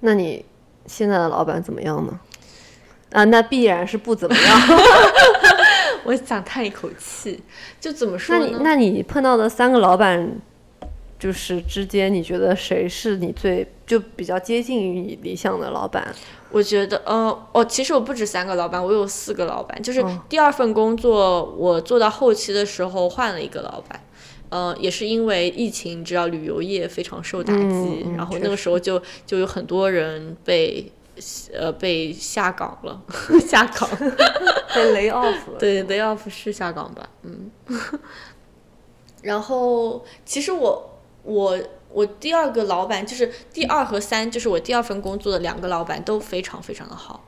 那你现在的老板怎么样呢？啊，那必然是不怎么样。我想叹一口气，就怎么说那？你那你碰到的三个老板，就是之间，你觉得谁是你最就比较接近于你理想的老板？我觉得，呃，哦，其实我不止三个老板，我有四个老板。就是哦第二份工作，我做到后期的时候换了一个老板，呃，也是因为疫情，你知道旅游业非常受打击，然后那个时候就就有很多人被呃被下岗了，下岗，被 lay off 了。对，lay off 是下岗吧，嗯。然后其实我我我第二个老板就是第二和三，就是我第二份工作的两个老板都非常非常的好。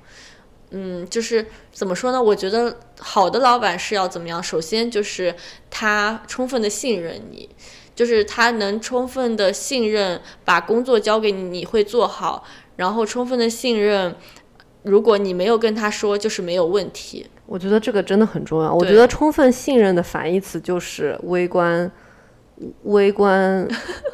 嗯，就是怎么说呢？我觉得好的老板是要怎么样？首先就是他充分的信任你，就是他能充分的信任把工作交给你，你会做好，然后充分的信任，如果你没有跟他说，就是没有问题。我觉得这个真的很重要。我觉得充分信任的反义词就是微观微观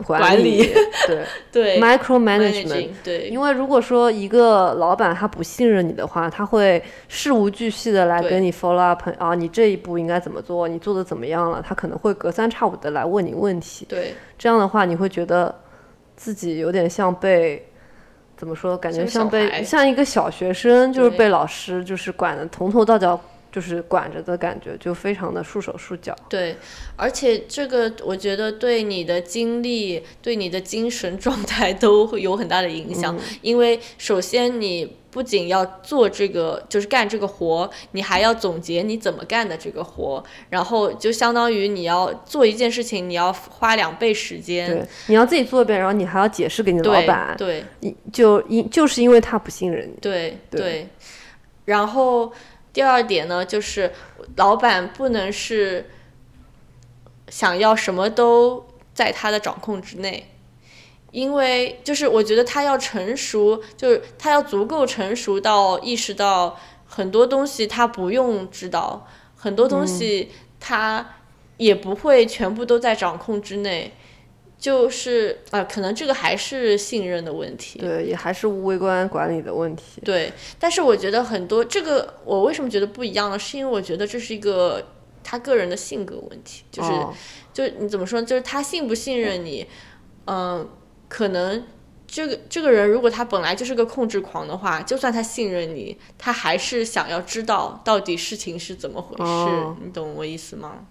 管理，理对对 micro managing，management。对 因为如果说一个老板他不信任你的话，他会事无巨细的来跟你 follow up 啊，你这一步应该怎么做，你做的怎么样了？他可能会隔三差五的来问你问题。对这样的话，你会觉得自己有点像被怎么说？感觉像被像一个小学生，就是被老师就是管的从头到脚，就是管着的感觉，就非常的束手束脚。对，而且这个我觉得对你的精力、对你的精神状态都会有很大的影响。因为首先你不仅要做这个，就是干这个活，你还要总结你怎么干的这个活，然后就相当于你要做一件事情，你要花两倍时间。对，你要自己做一遍，然后你还要解释给你老板，对你就因就是因为他不信任你。对对对，然后第二点呢，就是老板不能是想要什么都在他的掌控之内，因为就是我觉得他要成熟，就是他要足够成熟到意识到很多东西他不用知道，很多东西他也不会全部都在掌控之内。就是啊、呃可能这个还是信任的问题。对，也还是微观管理的问题。对，但是我觉得很多这个我为什么觉得不一样呢？是因为我觉得这是一个他个人的性格问题，就是、哦就是你怎么说呢，就是他信不信任你，嗯、可能这个这个人如果他本来就是个控制狂的话，就算他信任你，他还是想要知道到底事情是怎么回事，哦你懂我意思吗？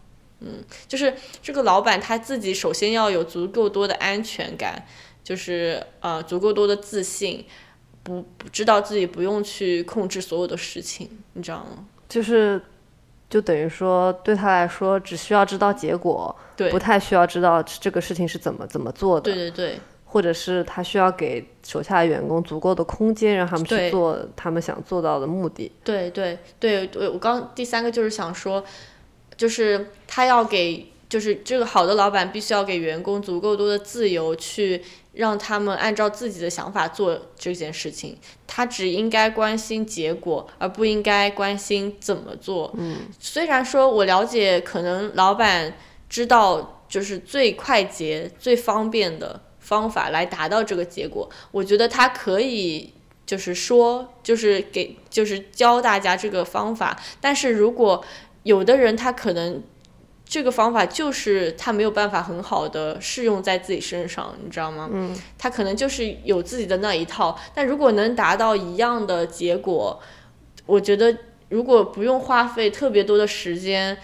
嗯，就是这个老板他自己首先要有足够多的安全感，就是呃足够多的自信，不不知道自己不用去控制所有的事情，你知道吗？就是就等于说对他来说，只需要知道结果，对不太需要知道这个事情是怎么怎么做的。对对对或者是他需要给手下的员工足够的空间，让他们去做他们想做到的目的。对对对对，我刚第三个就是想说，就是他要给，就是这个好的老板必须要给员工足够多的自由，去让他们按照自己的想法做这件事情。他只应该关心结果，而不应该关心怎么做。嗯，虽然说我了解，可能老板知道就是最快捷、最方便的方法来达到这个结果，我觉得他可以。就是说，就是给，就是教大家这个方法。但是如果有的人他可能这个方法就是他没有办法很好的适用在自己身上，你知道吗？嗯，他可能就是有自己的那一套。但如果能达到一样的结果，我觉得如果不用花费特别多的时间。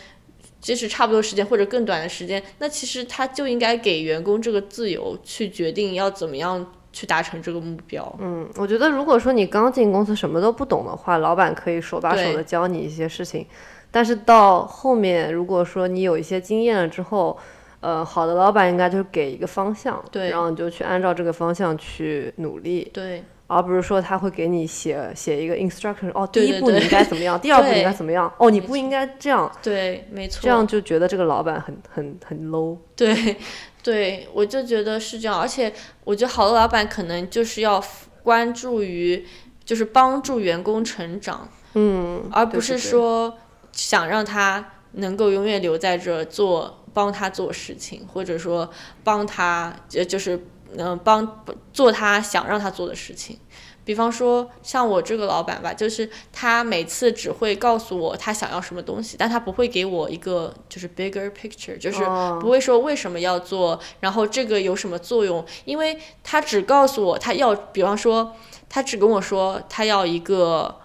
即使差不多时间或者更短的时间，那其实他就应该给员工这个自由去决定要怎么样去达成这个目标。嗯，我觉得如果说你刚进公司什么都不懂的话，老板可以手把手对的教你一些事情。但是到后面，如果说你有一些经验了之后，呃，好的老板应该就是给一个方向，对。然后你就去按照这个方向去努力，对。而不是说他会给你写写一个 instruction，哦，第一步你应该怎么样，第二步你应该怎么样，哦，你不应该这样，对，没错。这样就觉得这个老板很很很 low。对，对，我就觉得是这样，而且我觉得好的老板可能就是要关注于，就是帮助员工成长，嗯，而不是说想让他能够永远留在这做，帮他做事情，或者说帮他，就就是嗯、帮做他想让他做的事情。比方说，像我这个老板吧，就是他每次只会告诉我他想要什么东西，但他不会给我一个就是 bigger picture，就是哦不会说为什么要做，然后这个有什么作用，因为他只告诉我他要，比方说，他只跟我说他要一个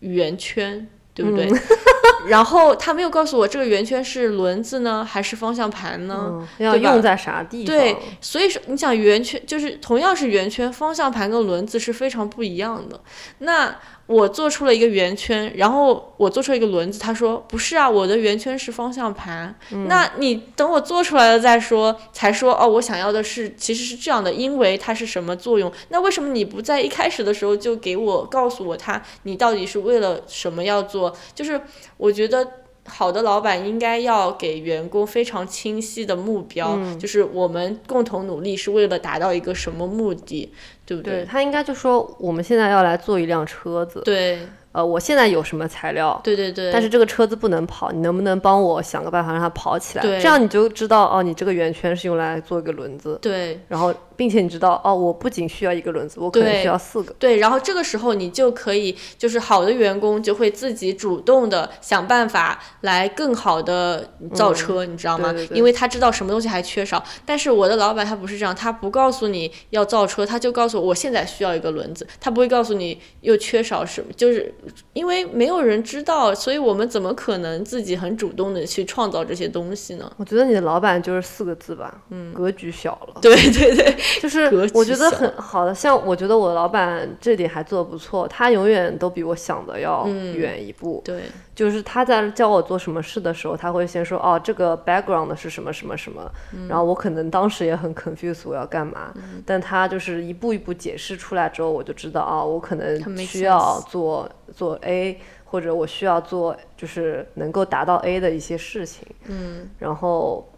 圆圈，对不对？然后他没有告诉我这个圆圈是轮子呢，还是方向盘呢？嗯，要用在啥地方？对，所以说你想圆圈就是同样是圆圈，方向盘跟轮子是非常不一样的。那我做出了一个圆圈，然后我做出了一个轮子，他说不是啊，我的圆圈是方向盘。那你等我做出来了再说，才说哦，我想要的是其实是这样的，因为它是什么作用？那为什么你不在一开始的时候就给我告诉我它，你到底是为了什么要做？就是我觉得。好的老板应该要给员工非常清晰的目标，就是我们共同努力是为了达到一个什么目的，对不对他应该就说我们现在要来做一辆车子，对。呃，我现在有什么材料，对对对，但是这个车子不能跑，你能不能帮我想个办法让它跑起来？对。这样你就知道哦，你这个圆圈是用来做一个轮子，对。然后并且你知道哦，我不仅需要一个轮子，我可能需要四个。对，然后这个时候你就可以，就是好的员工就会自己主动的想办法来更好的造车，你知道吗？对对对因为他知道什么东西还缺少。但是我的老板他不是这样，他不告诉你要造车，他就告诉我我现在需要一个轮子，他不会告诉你又缺少什么，就是因为没有人知道，所以我们怎么可能自己很主动的去创造这些东西呢？我觉得你的老板就是四个字吧，嗯，格局小了。对对对，就 是我觉得很好的，像我觉得我老板这点还做得不错，他永远都比我想的要远一步。对。就是他在教我做什么事的时候，他会先说哦，这个 background 是什么什么什么，然后我可能当时也很 confused 我要干嘛，但他就是一步一步解释出来之后，我就知道啊、我可能需要做做 A，或者我需要做就是能够达到 A 的一些事情，嗯，然后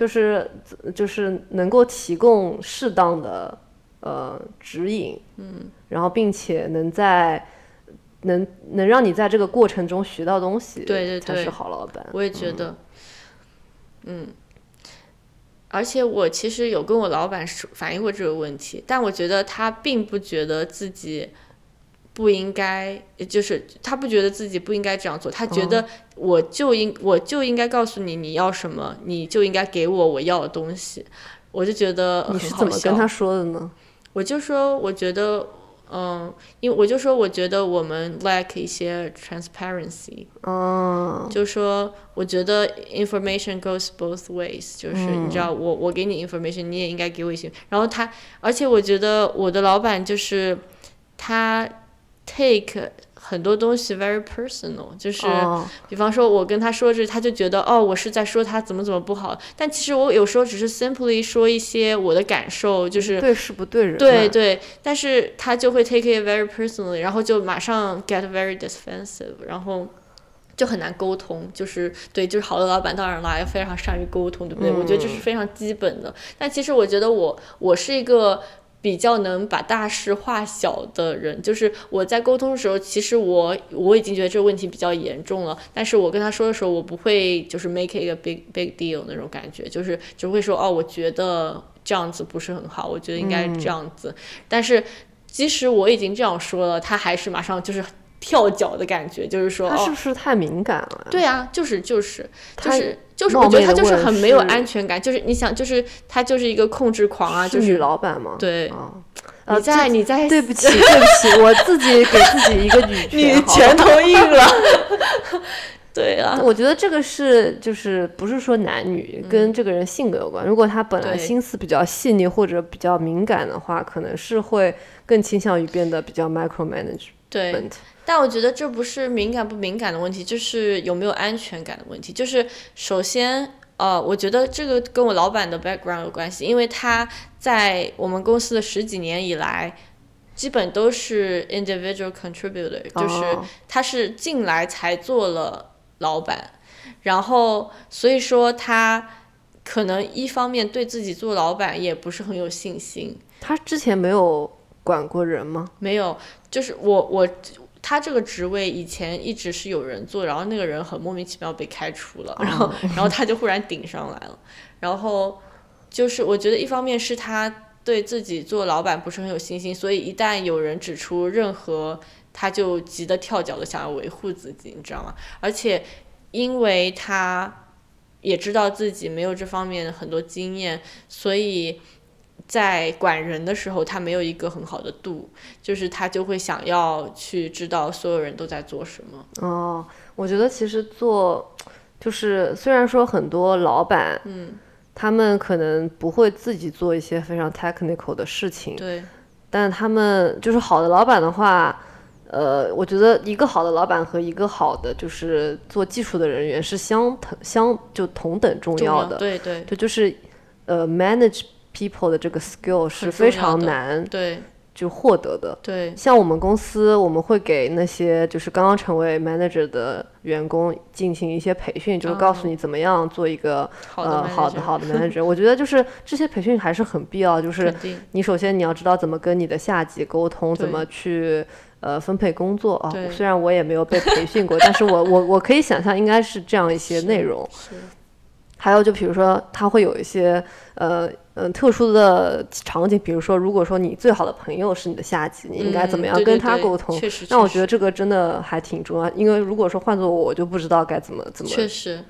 就是就是能够提供适当的呃指引，嗯，然后并且能在能能让你在这个过程中学到东西，对对对才是好老板。我也觉得，嗯，而且我其实有跟我老板说反映过这个问题，但我觉得他并不觉得自己不应该，就是他不觉得自己不应该这样做，他觉得我就应我就应该告诉你你要什么，你就应该给我我要的东西。我就觉得你是怎么跟他说的呢？我就说，我觉得，嗯，因为我就说，我觉得我们 lack 一些 transparency，嗯，就说我觉得 information goes both ways，就是你知道，我我给你 information，你也应该给我一些。然后他，而且我觉得我的老板就是他 take 很多东西 very personal，就是。哦比方说，我跟他说这，他就觉得哦，我是在说他怎么怎么不好。但其实我有时候只是 simply 说一些我的感受，就是对事不对人，对对，但是他就会 take it very personally，然后就马上 get very defensive，然后就很难沟通。就是对，就是好的老板当然啦，要非常善于沟通，对不对？我觉得这是非常基本的。但其实我觉得我我是一个。比较能把大事化小的人，就是我在沟通的时候，其实我我已经觉得这个问题比较严重了，但是我跟他说的时候，我不会就是 make it a big big deal 那种感觉，就是只会说哦，我觉得这样子不是很好，我觉得应该这样子，但是即使我已经这样说了，他还是马上就是跳脚的感觉，就是说哦他是不，是太敏感了？对啊，就是就是就他是就是，我觉得他就是很没有安全感，就是你想，就是他就是一个控制狂啊，就是女老板嘛？对啊，你在你在对不起，对不起，我自己给自己一个女你权，好拳头硬了，对啊，我觉得这个是就是不是说男女跟这个人性格有关。如果他本来心思比较细腻或者比较敏感的话，可能是会更倾向于变得比较 micromanagement。对。但我觉得这不是敏感不敏感的问题，就是有没有安全感的问题。就是首先，呃，我觉得这个跟我老板的 background 有关系，因为他在我们公司的十几年以来，基本都是 individual contributor，就是哦他是进来才做了老板，然后所以说他可能一方面对自己做老板也不是很有信心，他之前没有管过人吗？没有，就是我我他这个职位以前一直是有人做，然后那个人很莫名其妙被开除了，然后然后他就忽然顶上来了，然后就是我觉得一方面是他对自己做老板不是很有信心，所以一旦有人指出任何，他就急得跳脚的想要维护自己，你知道吗？而且因为他也知道自己没有这方面很多经验，所以在管人的时候，他没有一个很好的度，就是他就会想要去知道所有人都在做什么。哦，我觉得其实做就是虽然说很多老板，嗯，他们可能不会自己做一些非常 technical 的事情，对，但他们就是好的老板的话，呃，我觉得一个好的老板和一个好的就是做技术的人员是相同相就同等重重要的，对对对，就是呃 manage people 的这个 skill 是非常难对就获得的。对像我们公司，我们会给那些就是刚刚成为 manager 的员工进行一些培训，就是告诉你怎么样做一个、呃好的好的 manager。我觉得就是这些培训还是很必要，就是你首先你要知道怎么跟你的下级沟通，怎么去呃分配工作啊。虽然我也没有被培训过，但是我我我可以想象应该是这样一些内容。是还有就比如说，他会有一些呃嗯特殊的场景，比如说，如果说你最好的朋友是你的下级，你应该怎么样跟嗯对对对他沟通？那我觉得这个真的还挺重要，因为如果说换做我，我就不知道该怎么怎么。确实，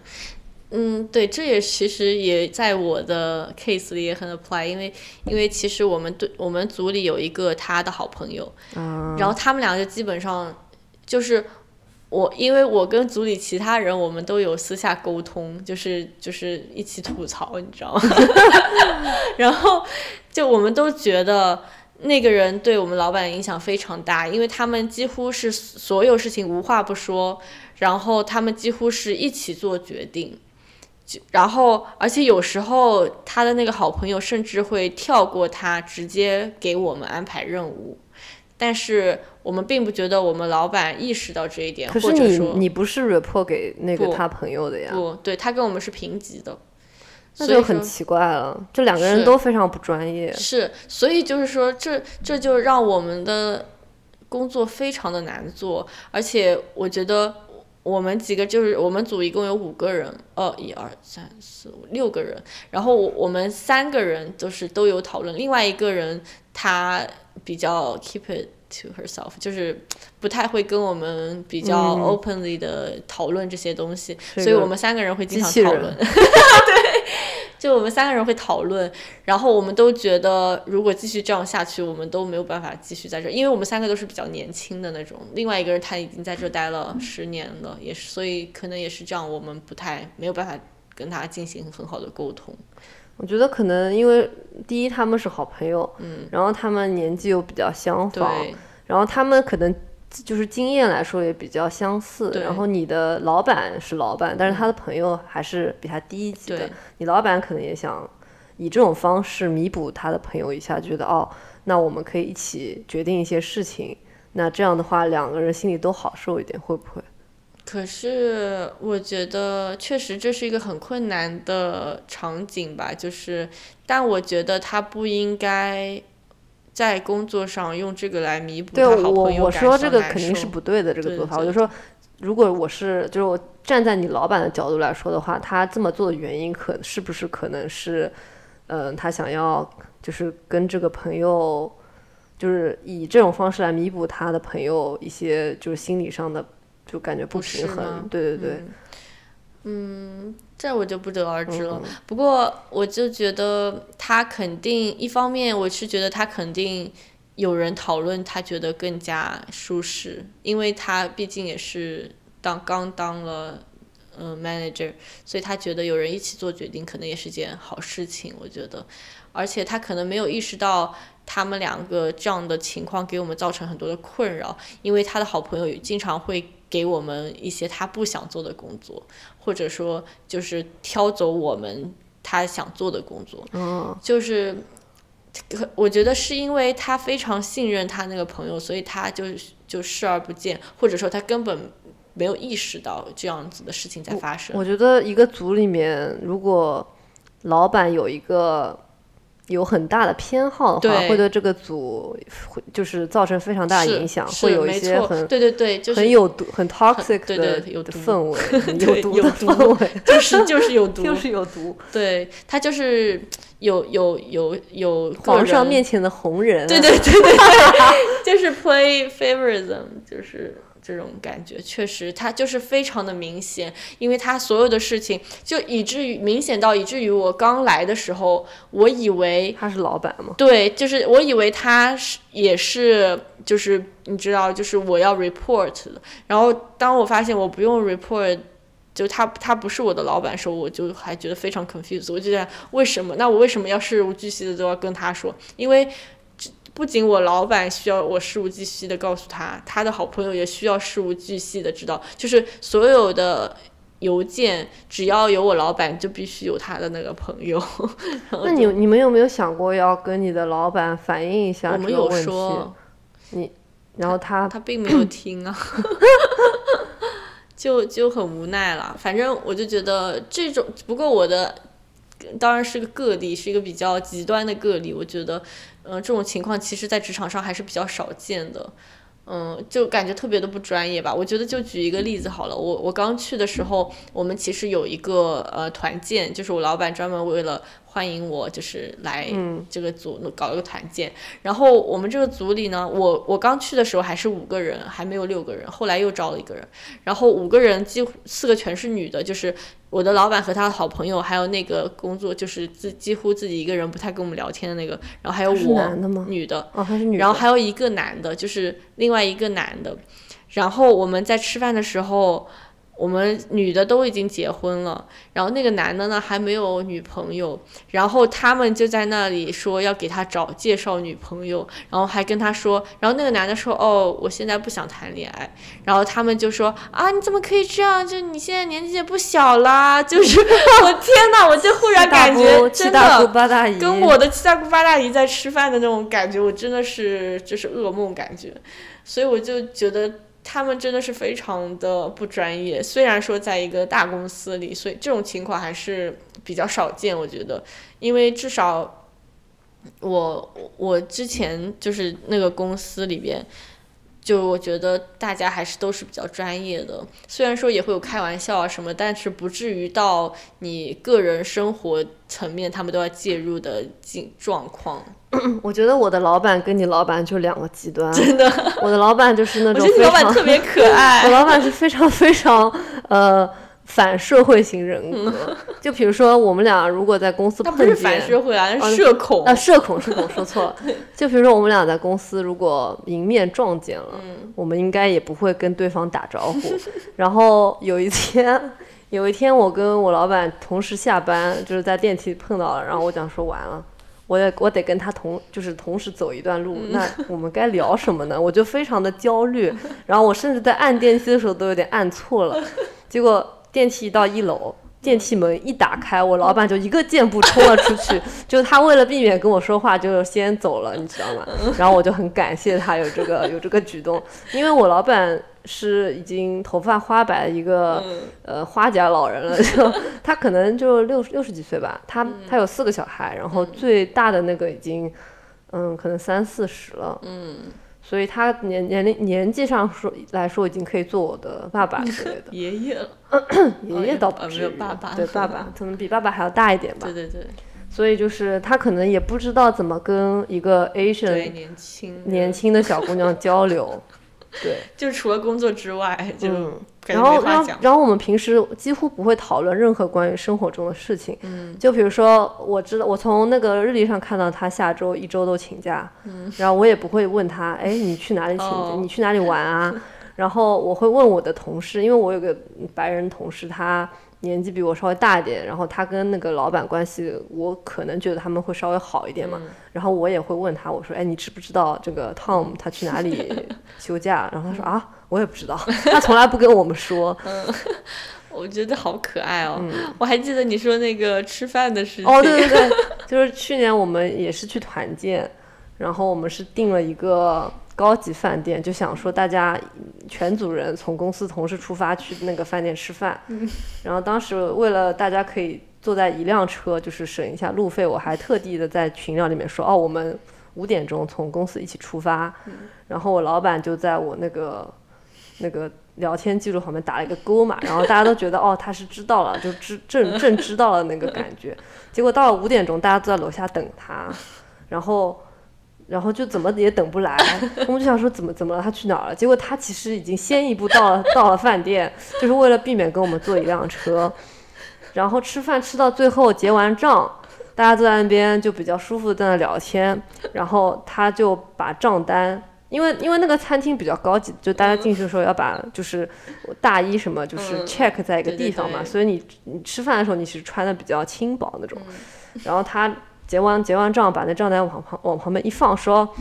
嗯，对，这也其实也在我的 case 里也很 apply，因为因为其实我们对我们组里有一个他的好朋友，啊然后他们俩就基本上就是。我因为我跟组里其他人，我们都有私下沟通，就是就是一起吐槽，你知道吗？然后就我们都觉得那个人对我们老板影响非常大，因为他们几乎是所有事情无话不说，然后他们几乎是一起做决定。就然后，而且有时候他的那个好朋友甚至会跳过他，直接给我们安排任务。但是我们并不觉得我们老板意识到这一点，可是你或者说你不是 report 给那个他朋友的呀，不对，他跟我们是平级的，那所以就很奇怪了。这两个人都非常不专业。是，所以就是说，这这就让我们的工作非常的难做，而且我觉得我们几个就是我们组一共有五个人，呃，一二三四五六个人，然后我我们三个人就是都有讨论，另外一个人他比较 keep it to herself，就是不太会跟我们比较嗯 openly 的讨论这些东西，所以我们三个人会经常讨论。对，就我们三个人会讨论，然后我们都觉得如果继续这样下去，我们都没有办法继续在这儿，因为我们三个都是比较年轻的那种，另外一个人他已经在这待了十年了，也是，所以可能也是这样，我们不太没有办法跟他进行很好的沟通。我觉得可能因为第一他们是好朋友，嗯，然后他们年纪又比较相仿，对，然后他们可能就是经验来说也比较相似。然后你的老板是老板，但是他的朋友还是比他低一级的对。你老板可能也想以这种方式弥补他的朋友一下，觉得哦，那我们可以一起决定一些事情。那这样的话，两个人心里都好受一点，会不会？可是我觉得确实这是一个很困难的场景吧，就是，但我觉得他不应该在工作上用这个来弥补对他好我朋友感我说这个肯定是不对的，这个做法。我就说，如果我是就是我站在你老板的角度来说的话，他这么做的原因可是不是可能是，嗯、他想要就是跟这个朋友，就是以这种方式来弥补他的朋友一些就是心理上的就感觉不平衡。对对对，嗯嗯，这我就不得而知了。嗯不过我就觉得他肯定，一方面我是觉得他肯定有人讨论，他觉得更加舒适，因为他毕竟也是当刚当了。嗯，manager，所以他觉得有人一起做决定，可能也是件好事情。我觉得，而且他可能没有意识到他们两个这样的情况给我们造成很多的困扰，因为他的好朋友也经常会给我们一些他不想做的工作，或者说就是挑走我们他想做的工作，嗯，就是。可我觉得是因为他非常信任他那个朋友，所以他就就视而不见，或者说他根本没有意识到这样子的事情在发生。我觉得一个组里面，如果老板有一个有很大的偏好的话，对。会对这个组会就是造成非常大的影响，会有一些很对对对，就是很有毒、很 toxic 的对有毒。的氛围，很 有毒的有氛围，就是就是有毒，就是有毒。对他就是有有有有皇上面前的红人，对对对对对，就是 play favorism，就是这种感觉，确实他就是非常的明显，因为他所有的事情就以至于明显到以至于我刚来的时候，我以为他是老板嘛，对，就是我以为他是也是就是你知道，就是我要 report 的，然后当我发现我不用 report。就他他不是我的老板的时候，我就还觉得非常 confused。我就在为什么？那我为什么要事无巨细的都要跟他说？因为不仅我老板需要我事无巨细的告诉他，他的好朋友也需要事无巨细的知道，就是所有的邮件只要有我老板，就必须有他的那个朋友。那你你们有没有想过要跟你的老板反映一下我们有？说，然后他他并没有听啊，就就很无奈了。反正我就觉得这种，不过我的当然是个个例，是一个比较极端的个例。我觉得，嗯、这种情况其实在职场上还是比较少见的。嗯，就感觉特别的不专业吧。我觉得就举一个例子好了，我我刚去的时候，我们其实有一个呃团建，就是我老板专门为了欢迎我，就是来嗯。这个组搞一个团建。然后我们这个组里呢，我我刚去的时候还是五个人，还没有六个人，后来又招了一个人，然后五个人几乎四个全是女的，就是我的老板和他的好朋友，还有那个工作就是自几乎自己一个人不太跟我们聊天的那个，然后还有我男的吗？女的，哦，他是女的，然后还有一个男的，就是另外一个男的。然后我们在吃饭的时候，我们女的都已经结婚了，然后那个男的呢还没有女朋友，然后他们就在那里说要给他找介绍女朋友，然后还跟他说，然后那个男的说哦，我现在不想谈恋爱，然后他们就说啊，你怎么可以这样？就你现在年纪也不小啦，就是 我天呐，我就忽然感觉真七大姑的。八大姨，跟我的七大姑八大姨在吃饭的那种感觉，我真的是就是噩梦感觉，所以我就觉得他们真的是非常的不专业。虽然说在一个大公司里，所以这种情况还是比较少见，我觉得，因为至少我我之前就是那个公司里边。就我觉得大家还是都是比较专业的，虽然说也会有开玩笑啊什么，但是不至于到你个人生活层面他们都要介入的境状况。我觉得我的老板跟你老板就两个极端，真的，我的老板就是那我觉得你老板特别可爱 我，老板是非常非常呃反社会型人格，就比如说我们俩如果在公司他不是碰见，反社会啊，哦是社恐。啊，社恐，社恐 说错了。就比如说我们俩在公司如果迎面撞见了，嗯我们应该也不会跟对方打招呼。然后有一天，有一天我跟我老板同时下班，就是在电梯碰到了，然后我讲说完了。我也我得跟他同就是同时走一段路，嗯那我们该聊什么呢？我就非常的焦虑，然后我甚至在按电梯的时候都有点按错了，结果电梯到一楼，电梯门一打开，我老板就一个箭步冲了出去，就他为了避免跟我说话，就先走了，你知道吗？然后我就很感谢他有这个 有这个举动，因为我老板是已经头发花白的一个、呃花甲老人了，就他可能就六六十几岁吧，他他有四个小孩，然后最大的那个已经嗯可能三四十了，嗯，所以他年年龄年纪上说来说已经可以做我的爸爸之类的。爷爷了，爷爷倒不呃至于，爸爸对爸爸可能比爸爸还要大一点吧对。对对，所以就是他可能也不知道怎么跟一个 Asian 年轻年轻的小姑娘交流，对，就除了工作之外，就嗯。然后，然后。然后我们平时几乎不会讨论任何关于生活中的事情。嗯，就比如说，我知道我从那个日历上看到他下周一周都请假，嗯，然后我也不会问他，哎，你去哪里请假？哦你去哪里玩啊？然后我会问我的同事，因为我有个白人同事，他年纪比我稍微大一点，然后他跟那个老板关系，我可能觉得他们会稍微好一点嘛。然后我也会问他，我说，哎，你知不知道这个 Tom 他去哪里休假？然后他说啊，我也不知道，他从来不跟我们说。我觉得好可爱哦。我还记得你说那个吃饭的事情。嗯哦，对对对，就是去年我们也是去团建，然后我们是订了一个高级饭店，就想说大家全组人从公司同时出发去那个饭店吃饭。然后当时为了大家可以坐在一辆车，就是省一下路费，我还特地的在群聊里面说，哦，我们五点钟从公司一起出发，然后我老板就在我那个那个聊天记录旁边打了一个勾嘛，然后大家都觉得，哦，他是知道了，就知正正知道了那个感觉，结果到了五点钟，大家都在楼下等他，然后。然后就怎么也等不来，我们就想说怎么怎么了，他去哪儿了？结果他其实已经先一步到了到了饭店，就是为了避免跟我们坐一辆车。然后吃饭吃到最后结完账，大家坐在那边就比较舒服的在那聊天。然后他就把账单，因为因为那个餐厅比较高级，就大家进去的时候要把就是大衣什么就是 check 在一个地方嘛，所以你你吃饭的时候你是穿的比较轻薄那种。然后他。结完结完账，把那账单往旁往旁边一放，说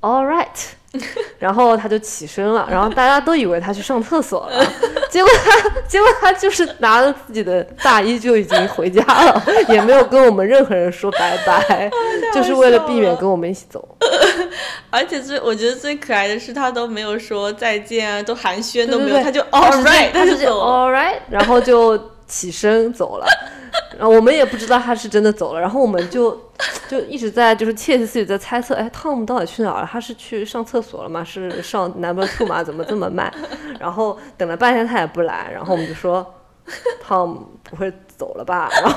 ，All right，然后他就起身了，然后大家都以为他去上厕所了，结果他结果他就是拿着自己的大衣就已经回家了，也没有跟我们任何人说拜拜，就是为了避免跟我们一起走。而且最我觉得最可爱的是他都没有说再见啊，都寒暄都没有，他就 All right，他就 All right，然后就起身走了。然后我们也不知道他是真的走了，然后我们就就一直在就是窃窃私语在猜测，哎，Tom 到底去哪儿了？他是去上厕所了吗？是上 Number Two 吗？怎么这么慢？然后等了半天他也不来，然后我们就说，Tom 不会走了吧？然后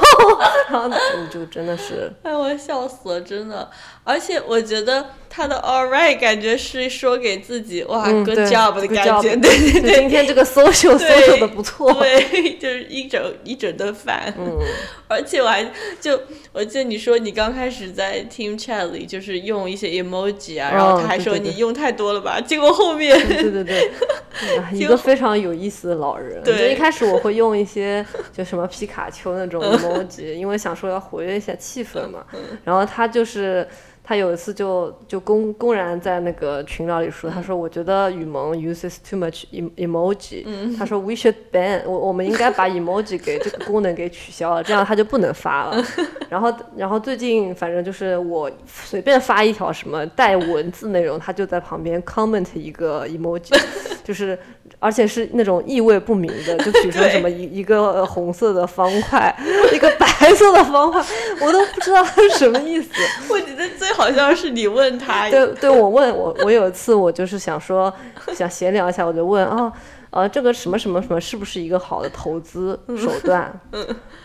然后你就真的是，哎，我笑死了，真的。而且我觉得他的 All right 感觉是说给自己哇 Good job 的感觉，对对对，今天这个 social social 的不错，对，就是一整一整顿饭。嗯，而且我还就我记得你说你刚开始在 Team Chat 里就是用一些 emoji 啊，然后他还说你用太多了吧，结果后面对对对，一个非常有意思的老人。对，一开始我会用一些就什么皮卡丘那种 emoji，因为想说要活跃一下气氛嘛，然后他就是。他有一次就就公公然在那个群聊里说，他说我觉得雨萌 uses too much emoji，他说 we should ban，我我们应该把 emoji 给这个功能给取消了，这样他就不能发了。然后然后最近反正就是我随便发一条什么带文字内容，他就在旁边 comment 一个 emoji，就是。而且是那种意味不明的，就比如说什么一一个红色的方块，一个白色的方块，我都不知道它是什么意思。我觉得最好笑是你问他，对对，我问我我有一次我就是想说想闲聊一下，我就问啊呃这个什么什么什么是不是一个好的投资手段？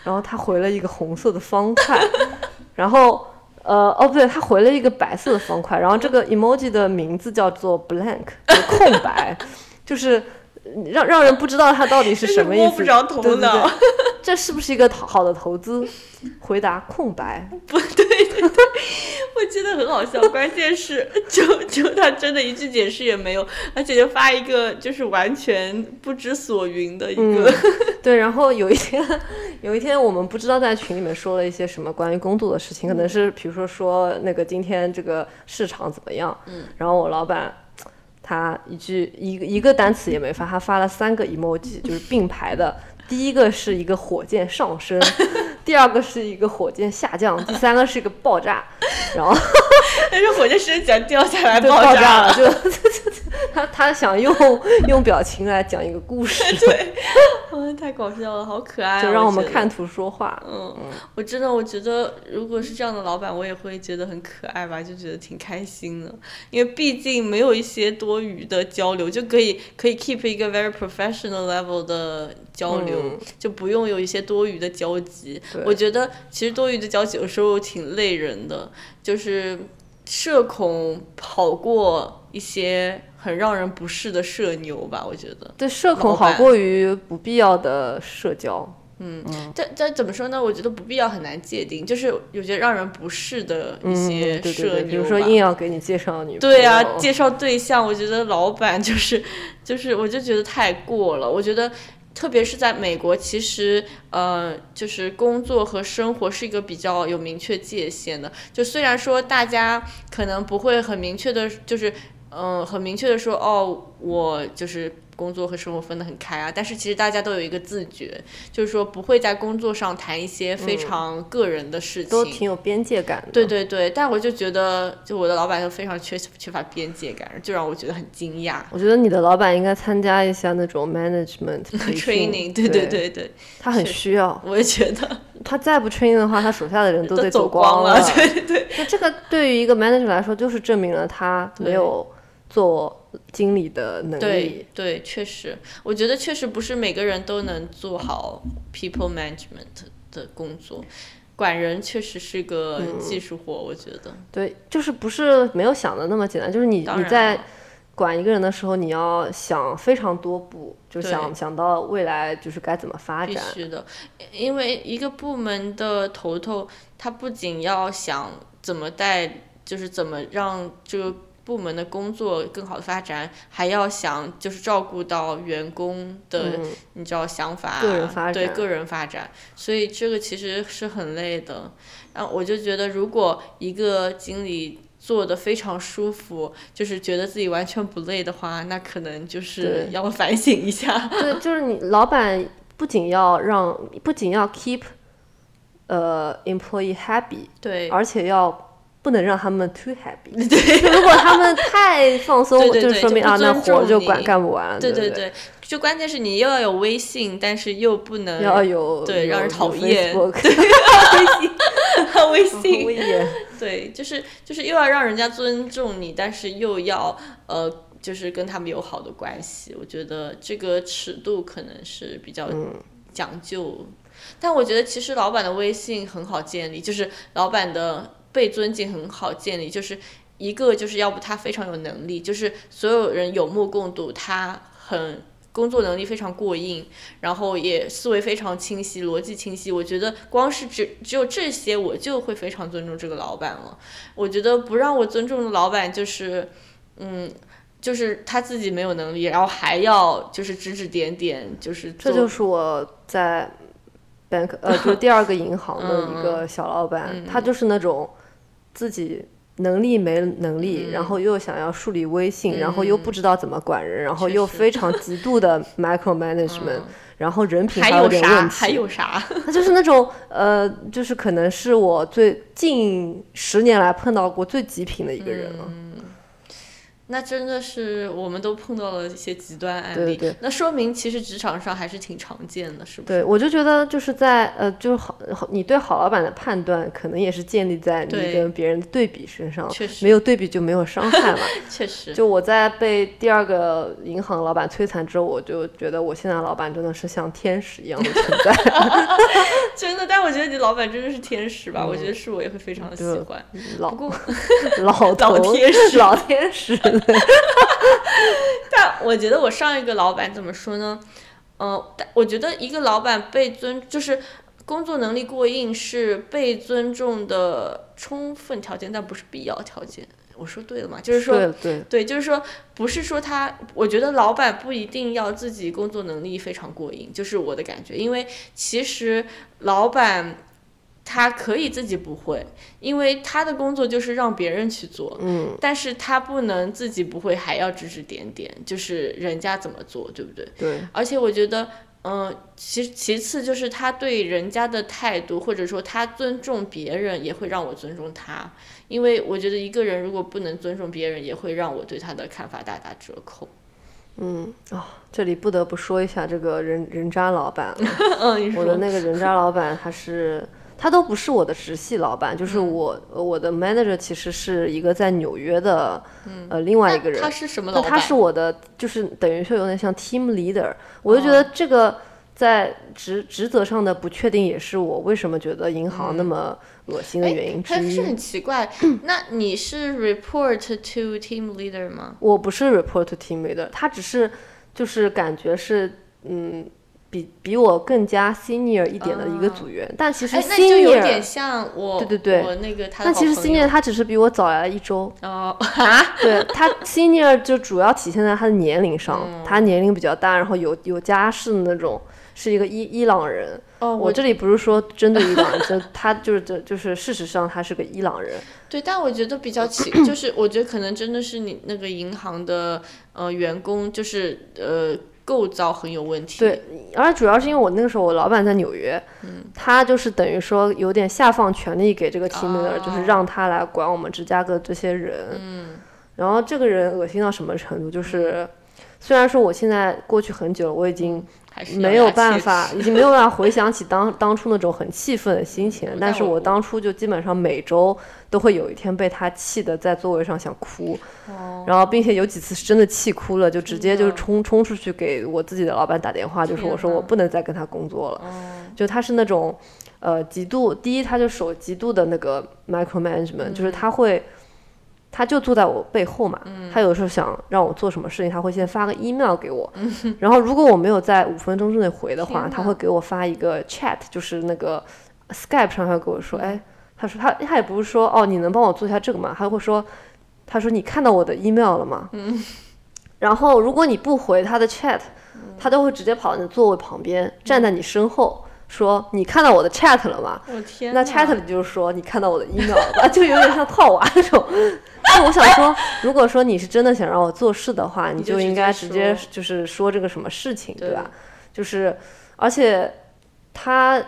然后他回了一个红色的方块，然后呃哦不对，他回了一个白色的方块，然后这个 emoji 的名字叫做 blank，空白，就是。让让人不知道他到底是什么意思，摸不着头脑。这是不是一个好的投资？回答空白。不对，对对，我觉得很好笑。关键是，就就他真的一句解释也没有，而且就发一个就是完全不知所云的一个。对，然后有一天，有一天我们不知道在群里面说了一些什么关于工作的事情，可能是比如说说那个今天这个市场怎么样。嗯。然后我老板。他一句一个一个单词也没发，他发了三个 emoji，就是并排的。第一个是一个火箭上升，第二个是一个火箭下降，第三个是一个爆炸。然后，但是火箭升起来掉下来爆炸了，就他他想用用表情来讲一个故事。对，哇，太搞笑了，好可爱。就让我们看图说话。嗯，我真的我觉得，如果是这样的老板，我也会觉得很可爱吧，就觉得挺开心的。因为毕竟没有一些多余的交流，就可以可以 keep 一个 very professional level 的交流，就不用有一些多余的交集。我觉得其实多余的交集有时候挺累人的。就是社恐好过一些很让人不适的社牛吧，我觉得。对，社恐好过于不必要的社交。嗯，这这怎么说呢？我觉得不必要很难界定，就是有些让人不适的一些社牛，比如说硬要给你介绍女。对啊，介绍对象，我觉得老板就是就是，我就觉得太过了，我觉得。特别是在美国，其实呃，就是工作和生活是一个比较有明确界限的。就虽然说大家可能不会很明确的，就是嗯，很明确的说，哦，我就是。工作和生活分得很开啊，但是其实大家都有一个自觉，就是说不会在工作上谈一些非常个人的事情，都挺有边界感的。对对对，但我就觉得，就我的老板就非常缺缺乏边界感，就让我觉得很惊讶。我觉得你的老板应该参加一下那种 management training，对对对对，他很需要。我也觉得，他再不 training 的话，他手下的人都得走光了。对对。那这个对于一个 manager 来说，就是证明了他没有做经理的能力。对对，确实，我觉得确实不是每个人都能做好 people management 的工作。管人确实是个技术活，我觉得。对，就是不是没有想的那么简单，就是你你在管一个人的时候，你要想非常多步，就想想到未来就是该怎么发展。必须的，因为一个部门的头头，他不仅要想怎么带，就是怎么让这个。部门的工作更好的发展，还要想就是照顾到员工的，你知道想法，对个人发展，所以这个其实是很累的。然后我就觉得，如果一个经理做的非常舒服，就是觉得自己完全不累的话，那可能就是要反省一下。对，就是你老板不仅要让，不仅要 keep，呃，employee happy，对，而且要。不能让他们 too happy，对如果他们太放松，就说明啊，那活就管干不完。对对对，就关键是你又要有微信，但是又不能要有对让人讨厌。微信，微信，对，就是就是又要让人家尊重你，但是又要呃，就是跟他们有好的关系。我觉得这个尺度可能是比较讲究，但我觉得其实老板的微信很好建立，就是老板的。被尊敬很好建立，就是一个就是要不他非常有能力，就是所有人有目共睹，他很工作能力非常过硬，然后也思维非常清晰，逻辑清晰。我觉得光是只只有这些，我就会非常尊重这个老板了。我觉得不让我尊重的老板就是，嗯，就是他自己没有能力，然后还要就是指指点点，就是这就是我在 bank 呃，就第二个银行的一个小老板，他就是那种。自己能力没能力，然后又想要树立威信，然后又不知道怎么管人，然后又非常极度的 micro management，然后人品还有点问题。还有啥？他就是那种呃，就是可能是我最近十年来碰到过最极品的一个人了。那真的是我们都碰到了一些极端案例，那说明其实职场上还是挺常见的，是不是？对，我就觉得就是在呃，就是好，你对好老板的判断可能也是建立在你跟别人的对比身上，确实没有对比就没有伤害嘛。确实，就我在被第二个银行老板摧残之后，我就觉得我现在老板真的是像天使一样的存在。真的，但我觉得你老板真的是天使吧？我觉得是我也会非常的喜欢。老过老老天使，老天使。但我觉得我上一个老板怎么说呢？嗯，我觉得一个老板被尊，就是工作能力过硬是被尊重的充分条件，但不是必要条件。我说对了嘛？就是说，对对，就是说，不是说他，我觉得老板不一定要自己工作能力非常过硬，就是我的感觉，因为其实老板。他可以自己不会，因为他的工作就是让别人去做。嗯，但是他不能自己不会，还要指指点点，就是人家怎么做，对不对？对。而且我觉得，嗯，其其次就是他对人家的态度，或者说他尊重别人，也会让我尊重他。因为我觉得一个人如果不能尊重别人，也会让我对他的看法大打折扣。嗯啊，这里不得不说一下这个人 人渣老板。嗯，我的那个人渣老板他是。他都不是我的直系老板，就是我我的 manager 其实是一个在纽约的，呃，另外一个人。他是什么老板？他是我的，就是等于说有点像 team leader。我就觉得这个在职职责上的不确定，也是我为什么觉得银行那么恶心的原因之一。是很奇怪，那你是 report to team leader 吗？我不是 report to team leader，他只是就是感觉是嗯。比比我更加 senior 一点的一个组员，但其实 senior 有点像我，对对对，我那个他但其实 senior 他只是比我早来了一周。哦啊，对他 senior 就主要体现在他的年龄上，他年龄比较大，然后有有家室的那种，是一个伊伊朗人。哦，我这里不是说针对伊朗，就他就是这就是事实上他是个伊朗人。对，但我觉得比较奇，就是我觉得可能真的是你那个银行的呃员工，就是呃。构造很有问题。对，而主要是因为我那个时候我老板在纽约，他就是等于说有点下放权力给这个 team leader，就是让他来管我们芝加哥这些人。嗯。然后这个人恶心到什么程度？就是虽然说我现在过去很久了，我已经没有办法，已经没有办法回想起当当初那种很气愤的心情。但是我当初就基本上每周都会有一天被他气得在座位上想哭，哦然后并且有几次是真的气哭了，就直接就冲冲出去给我自己的老板打电话，就说我说我不能再跟他工作了。哦就他是那种，呃，极度第一，他就守极度的那个 micromanagement，、就是嗯他会，他就坐在我背后嘛，嗯他有的时候想让我做什么事情，他会先发个 email 给我，嗯 然后如果我没有在五分钟之内回的话，他会给我发一个 chat，就是那个 Skype 上他会跟我嗯说，哎，他说他他也不是说哦，你能帮我做一下这个吗？他会说，他说你看到我的 email 了吗？嗯 然后如果你不回他的 chat，他嗯都会直接跑到你的座位旁边，站在你身后。说你看到我的 chat 了吗？我天那 chat 里就是说你看到我的 email 了吧，就有点像套娃那种。那我想说，如果说你是真的想让我做事的话，你你就应该直接就是说这个什么事情，对对吧？就是，而且他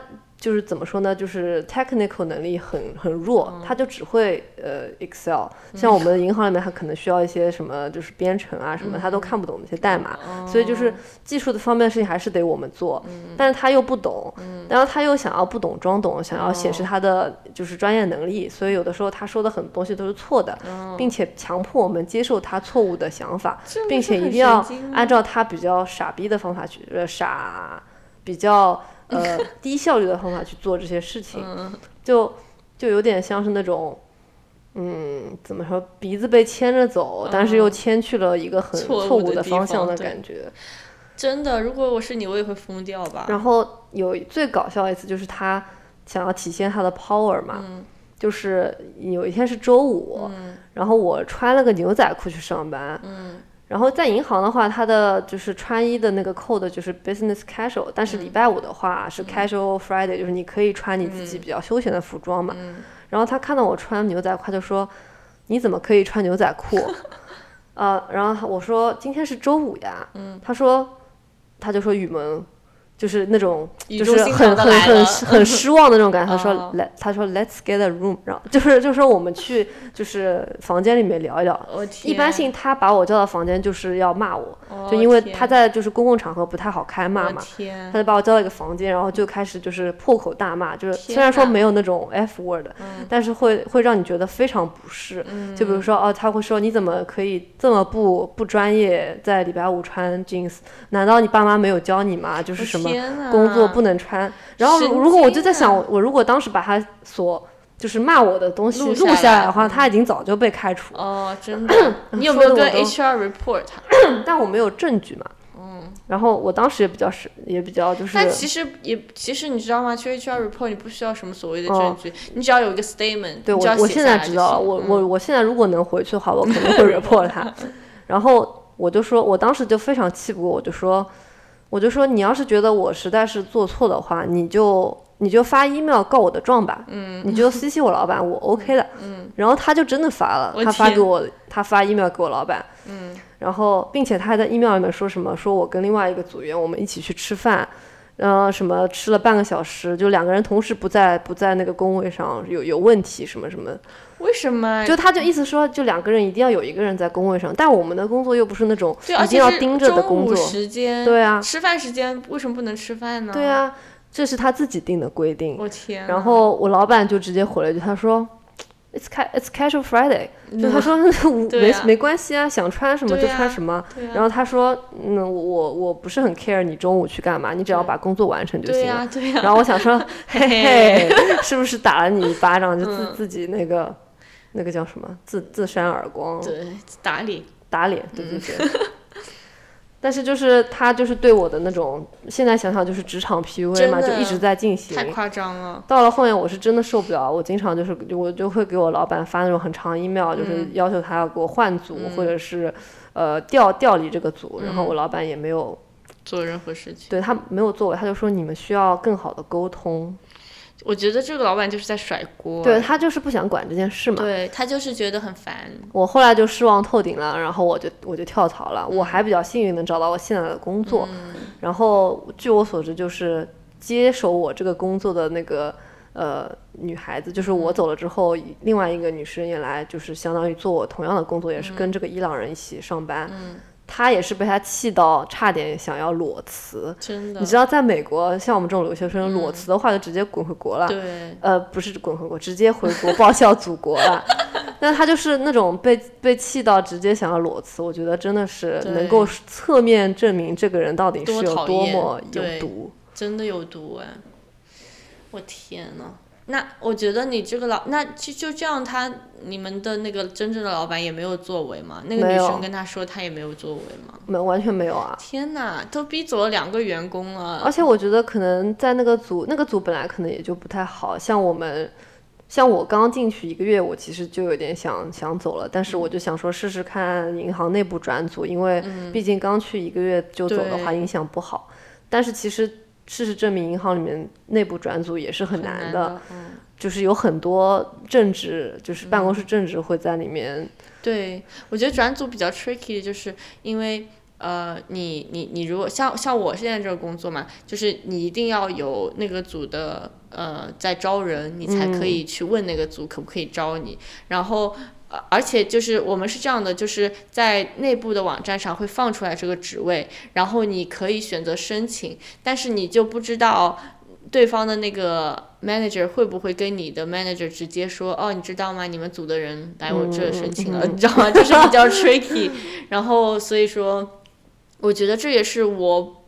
就是怎么说呢？就是 technical 能力很很弱，他就只会呃 Excel。像我们银行里面，他可能需要一些什么就是编程啊什么，他都看不懂那些代码，所以就是技术的方面的事情还是得我们做，但是他又不懂，然后他又想要不懂装懂，想要显示他的就是专业能力，所以有的时候他说的很多东西都是错的，并且强迫我们接受他错误的想法，并且一定要按照他比较傻逼的方法去，呃，傻，比较 呃低效率的方法去做这些事情，嗯就就有点像是那种。嗯，怎么说？鼻子被牵着走，但是又牵去了一个很嗯错误的方向的感觉。真的，如果我是你，我也会疯掉吧。然后有最搞笑的一次就是他想要体现他的 power 嘛，嗯就是有一天是周五，然后我穿了个牛仔裤去上班，嗯然后在银行的话，它的就是穿衣的那个 code 就是 business casual，但嗯是礼拜五的话是 casual Friday，、就是你可以穿你自己比较休闲的服装嘛。嗯然后他看到我穿牛仔裤，他就说：“你怎么可以穿牛仔裤？” 呃，然后我说：“今天是周五呀。”嗯他说，他就说雨萌。就是那种，就是很很很 很失望的那种感觉。他说来他说 Let's get a room，然后就是就是说我们去就是房间里面聊一聊。我天，一般性他把我叫到房间就是要骂我，哦就因为他在就是公共场合不太好开骂嘛，天他就把我叫到一个房间，然后就开始就是破口大骂，就是虽然说没有那种 F word，、但是会会让你觉得非常不适。就比如说哦，他会说你怎么可以这么不不专业，在礼拜五穿 jeans？难道你爸妈没有教你吗？就是什么工作不能穿？然后如如果我就在想，我如果当时把他所就是骂我的东西录录下来的话，他已经早就被开除了。哦，真的，你有没有跟 HR report 他？但我没有证据嘛。嗯。然后我当时也比较是，也比较就是。但其实也，其实你知道吗？去 HR report 你不需要什么所谓的证哦据，你只要有一个 statement，对我我现在知道了。我嗯我我现在如果能回去的话，我肯定会 report 他。然后我就说，我当时就非常气不过，我就说，我就说，你要是觉得我实在是做错的话，你就你就发 email 告我的状吧。嗯。你就私信我老板，我 OK 的。嗯。然后他就真的发了，他发给我，他发 email 给我老板。嗯。然后，并且他还在 email 里面说什么，说我跟另外一个组员我们一起去吃饭。然后，什么吃了半个小时，就两个人同时不在不在那个工位上有有问题什么什么，为什么？就他就意思说，就两个人一定要有一个人在工位上，但我们的工作又不是那种，一定要盯着的工作，时间，对啊，吃饭时间为什么不能吃饭呢？对，啊，这是他自己定的规定。我天啊，然后我老板就直接回了一句，他说，It's ca It's casual Friday，就他说 无没啊。没关系啊，想穿什么就对啊。穿什么。对啊。然后他说，嗯，我我不是很 care 你中午去干嘛，你只要把工作完成就行了。呀对呀，然后我想说，嘿 嘿嘿，是不是打了你一巴掌就自、嗯。自己那个那个叫什么自自扇耳光？对打脸，打脸，对对对。但是就是他就是对我的那种，现在想想就是职场 PUA 嘛，就一直在进行太。夸张了。到了后面我是真的受不了，我经常就是我就会给我老板发那种很长 email，就是要求他要给我换组，或者是呃调调离这个组，然后我老板也没有做任何事情，对他没有作为，他就说你们需要更好的沟通，我觉得这个老板就是在甩锅。对他就是不想管这件事嘛。对他就是觉得很烦。我后来就失望透顶了，然后我就我就跳槽了。我还比较幸运能找到我现在的工作，然后据我所知，就是接手我这个工作的那个呃女孩子，就是我走了之后，另外一个女生也来，就是相当于做我同样的工作，也是跟这个伊朗人一起上班。他也是被他气到差点想要裸辞。真的，你知道，在美国，像我们这种留学生裸辞的话，就直接滚回国了。对，呃，不是滚回国，直接回国报效祖国了。但他就是那种被被气到直接想要裸辞，我觉得真的是能够侧面证明这个人到底是有多么有毒。真的有毒哎！我天呐，那我觉得你这个老，那就就这样，他你们的那个真正的老板也没有作为吗？那个女生跟他说，他也没有作为吗？没，完全没有啊！天呐，都逼走了两个员工了。而且我觉得可能在那个组，那个组本来可能也就不太好，像我们，像我刚进去一个月，我其实就有点想想走了，但是我就想说试试看银行内部转组，因为毕竟刚去一个月就走的话影响不好。但是其实。事实证明，银行里面内部转组也是很难的，就是有很多政治，就是办公室政治会在里面。对，我觉得转组比较 tricky，就是因为呃，你你你如果像像我现在这个工作嘛，就是你一定要有那个组的呃在招人，你才可以去问那个组可不可以招你，然后。而且就是我们是这样的，就是在内部的网站上会放出来这个职位，然后你可以选择申请，但是你就不知道对方的那个 manager 会不会跟你的 manager 直接说，哦，你知道吗？你们组的人来我这申请了，你知道吗？就是比较 tricky。然后所以说，我觉得这也是我。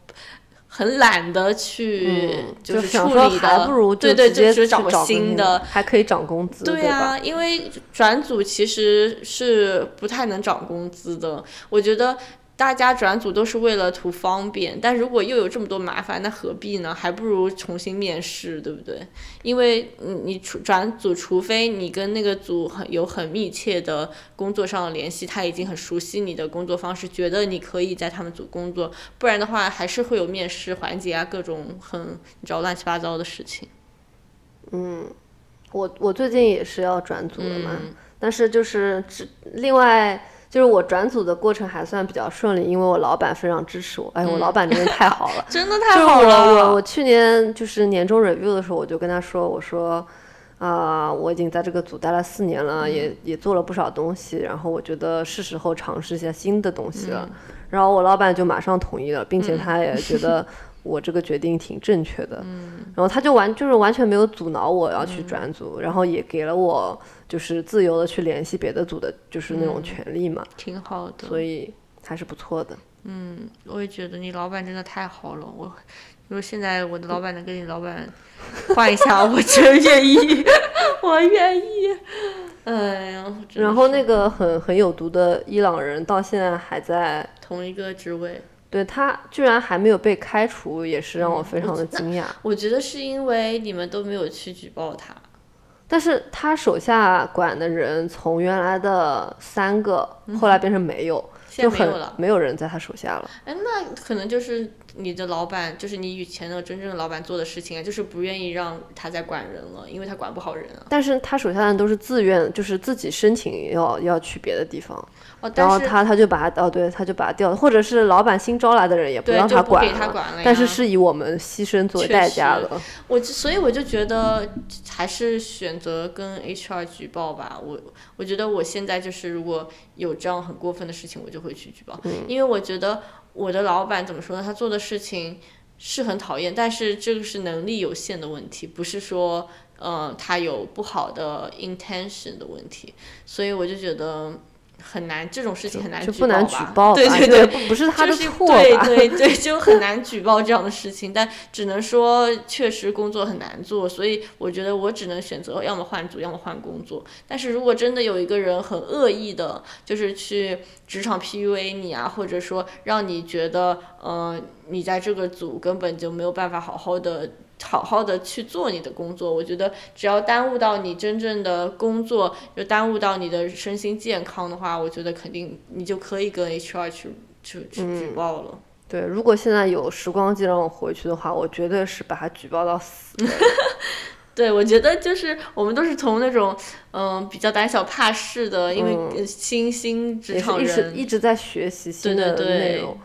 很懒得去，就是处理的，对对，就去找新的，还可以涨工资，对啊，因为转组其实是不太能涨工资的，我觉得。大家转组都是为了图方便，但如果又有这么多麻烦，那何必呢？还不如重新面试，对不对？因为你你转组，除非你跟那个组很有很密切的工作上的联系，他已经很熟悉你的工作方式，觉得你可以在他们组工作，不然的话还是会有面试环节啊，各种很你知道乱七八糟的事情。嗯，我我最近也是要转组了嘛，但是就是只另外。就是我转组的过程还算比较顺利，因为我老板非常支持我。哎，我老板真的太好了，真的太好了。我我我去年就是年终 review 的时候，我就跟他说，我说啊，我已经在这个组待了四年了，也也做了不少东西，然后我觉得是时候尝试一下新的东西了。然后我老板就马上同意了，并且他也觉得。我这个决定挺正确的，嗯，然后他就完就是完全没有阻挠我要去转组，然后也给了我就是自由的去联系别的组的，就是那种权利嘛，挺好的，所以还是不错的。嗯，我也觉得你老板真的太好了，我如果现在我的老板能跟你老板换一下，我真愿意，我愿意。哎呀，然后那个很很有毒的伊朗人到现在还在同一个职位。对他居然还没有被开除，也是让我非常的惊讶。我觉得是因为你们都没有去举报他，但是他手下管的人从原来的三个，后来变成没有，就很没有人在他手下了。哎，那可能就是。你的老板就是你以前的真正的老板做的事情啊，就是不愿意让他再管人了，因为他管不好人啊。但是他手下的人都是自愿，就是自己申请要要去别的地方，哦，然后他他就把他哦，对，他就把他调了，或者是老板新招来的人也不让他管了，但是是以我们牺牲作为代价了。我所以我就觉得还是选择跟 HR 举报吧。我我觉得我现在就是如果有这样很过分的事情，我就会去举报，因为我觉得。我的老板怎么说呢？他做的事情是很讨厌，但是这个是能力有限的问题，不是说，呃，他有不好的 intention 的问题，所以我就觉得。很难，这种事情很难举报吧？对对对，不是他的错对对对，就很难举报这样的事情。但只能说，确实工作很难做，所以我觉得我只能选择要么换组，要么换工作。但是如果真的有一个人很恶意的，就是去职场 PUA 你啊，或者说让你觉得，呃，你在这个组根本就没有办法好好的。好好的去做你的工作，我觉得只要耽误到你真正的工作，就耽误到你的身心健康的话，我觉得肯定你就可以跟 HR 去去去举报了。对，如果现在有时光机让我回去的话，我绝对是把他举报到死。对，我觉得就是我们都是从那种嗯比较胆小怕事的，因为新兴职场人一直在学习新的内容。对，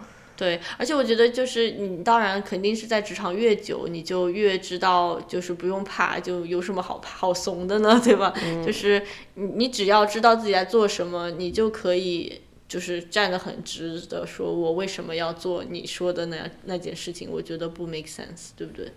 而且我觉得就是你当然肯定是在职场越久，你就越知道就是不用怕，就有什么好怕好怂的呢，对吧？就是你你只要知道自己在做什么，你就可以就是站得很直的说，我为什么要做你说的那样那件事情？我觉得不 make sense，对不对？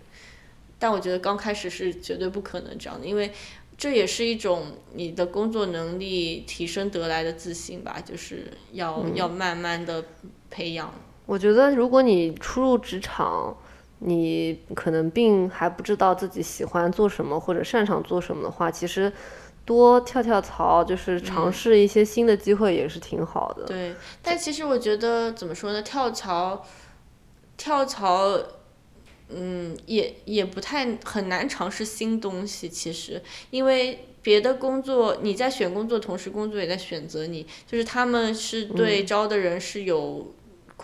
但我觉得刚开始是绝对不可能这样的，因为这也是一种你的工作能力提升得来的自信吧，就是要、要慢慢的培养。我觉得如果你初入职场，你可能并还不知道自己喜欢做什么或者擅长做什么的话，其实多跳跳槽，就是尝试一些新的机会也是挺好的。对，但其实我觉得怎么说呢？跳槽，跳槽，嗯，也也不太很难尝试新东西。其实，因为别的工作你在选工作，同时工作也在选择你，就是他们是对招的人是有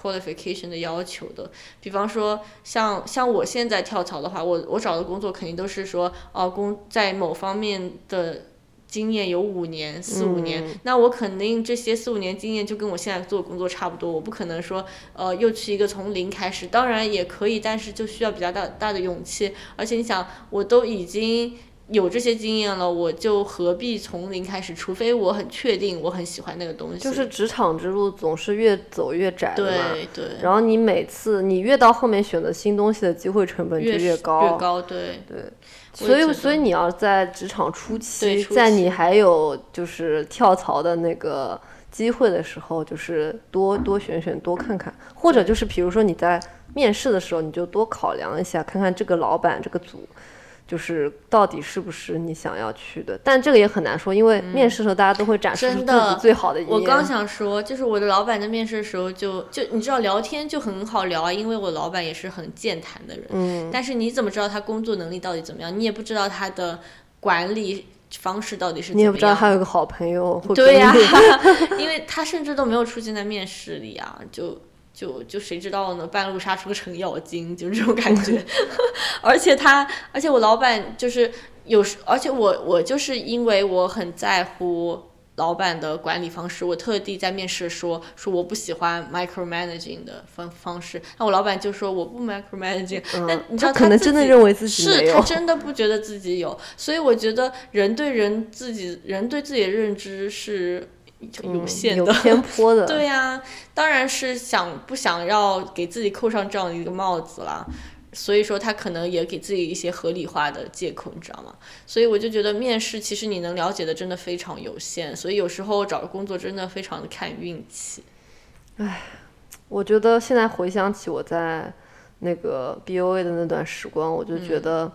qualification 的要求的。比方说，像像我现在跳槽的话，我我找的工作肯定都是说，哦、工在某方面的。经验有五年、四五年，那我肯定这些四五年经验就跟我现在做工作差不多，我不可能说，呃，又去一个从零开始，当然也可以，但是就需要比较大大的勇气，而且你想，我都已经有这些经验了，我就何必从零开始？除非我很确定我很喜欢那个东西。就是职场之路总是越走越窄的嘛，对对，然后你每次你越到后面选择新东西的机会成本就越高，越高，对对。所以，所以你要在职场初期，在你还有就是跳槽的那个机会的时候，就是多多选选，多看看，或者就是比如说你在面试的时候，你就多考量一下，看看这个老板这个组。就是到底是不是你想要去的，但这个也很难说，因为面试的时候大家都会展示出自己最好的一面。我刚想说，就是我的老板在面试的时候就就你知道聊天就很好聊啊，因为我老板也是很健谈的人。嗯。但是你怎么知道他工作能力到底怎么样？你也不知道他的管理方式到底是怎么样。你也不知道他有个好朋友会对呀、因为他甚至都没有出现在面试里啊，就就就谁知道呢？半路杀出个程咬金，就是这种感觉。而且他，而且我老板就是有时，而且我我就是因为我很在乎。老板的管理方式，我特地在面试说说我不喜欢 micromanaging 的方方式，那我老板就说我不 micromanaging，、但你知道他可能真的认为自己是他真的不觉得自己有，所以我觉得人对人自己人对自己的认知是有限的，嗯有偏颇的。对呀、当然是想不想要给自己扣上这样的一个帽子啦。所以说他可能也给自己一些合理化的借口，你知道吗？所以我就觉得面试其实你能了解的真的非常有限，所以有时候找个工作真的非常的看运气。唉我觉得现在回想起我在那个 BOA 的那段时光，我就觉嗯得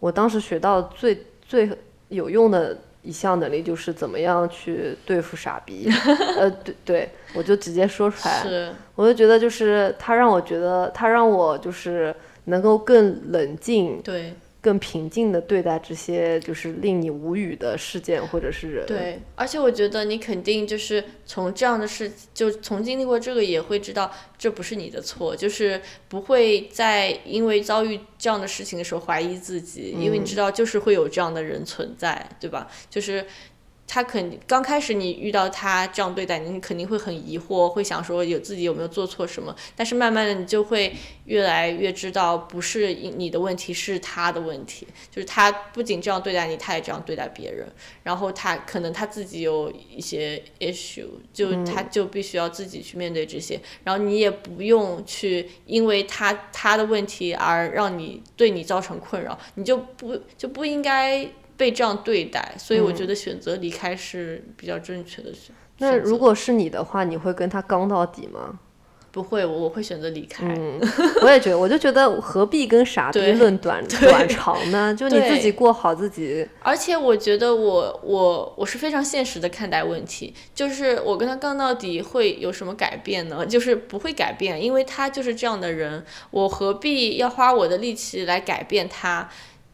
我当时学到最最有用的一项能力就是怎么样去对付傻逼。呃，对对，我就直接说出来。我就觉得就是他让我觉得他让我就是能够更冷静、对更平静的对待这些就是令你无语的事件或者是人。对，而且我觉得你肯定就是从这样的事，就从经历过这个也会知道这不是你的错，就是不会在因为遭遇这样的事情的时候怀疑自己，因为你知道就是会有这样的人存在，对吧？就是。他肯刚开始你遇到他这样对待你，你肯定会很疑惑，会想说有自己有没有做错什么。但是慢慢的你就会越来越知道，不是你的问题，是他的问题。就是他不仅这样对待你，他也这样对待别人。然后他可能他自己有一些 issue，就他就必须要自己去面对这些。然后你也不用去因为他他的问题而让你对你造成困扰，你就不就不应该。被这样对待，所以我觉得选择离开是比较正确的选。那如果是你的话，你会跟他刚到底吗？不会，我我会选择离开。嗯，我也觉得，我就觉得何必跟傻逼对论短短长呢？就你自己过好自己。而且我觉得我我我是非常现实的看待问题，就是我跟他杠到底会有什么改变呢？就是不会改变，因为他就是这样的人，我何必要花我的力气来改变他？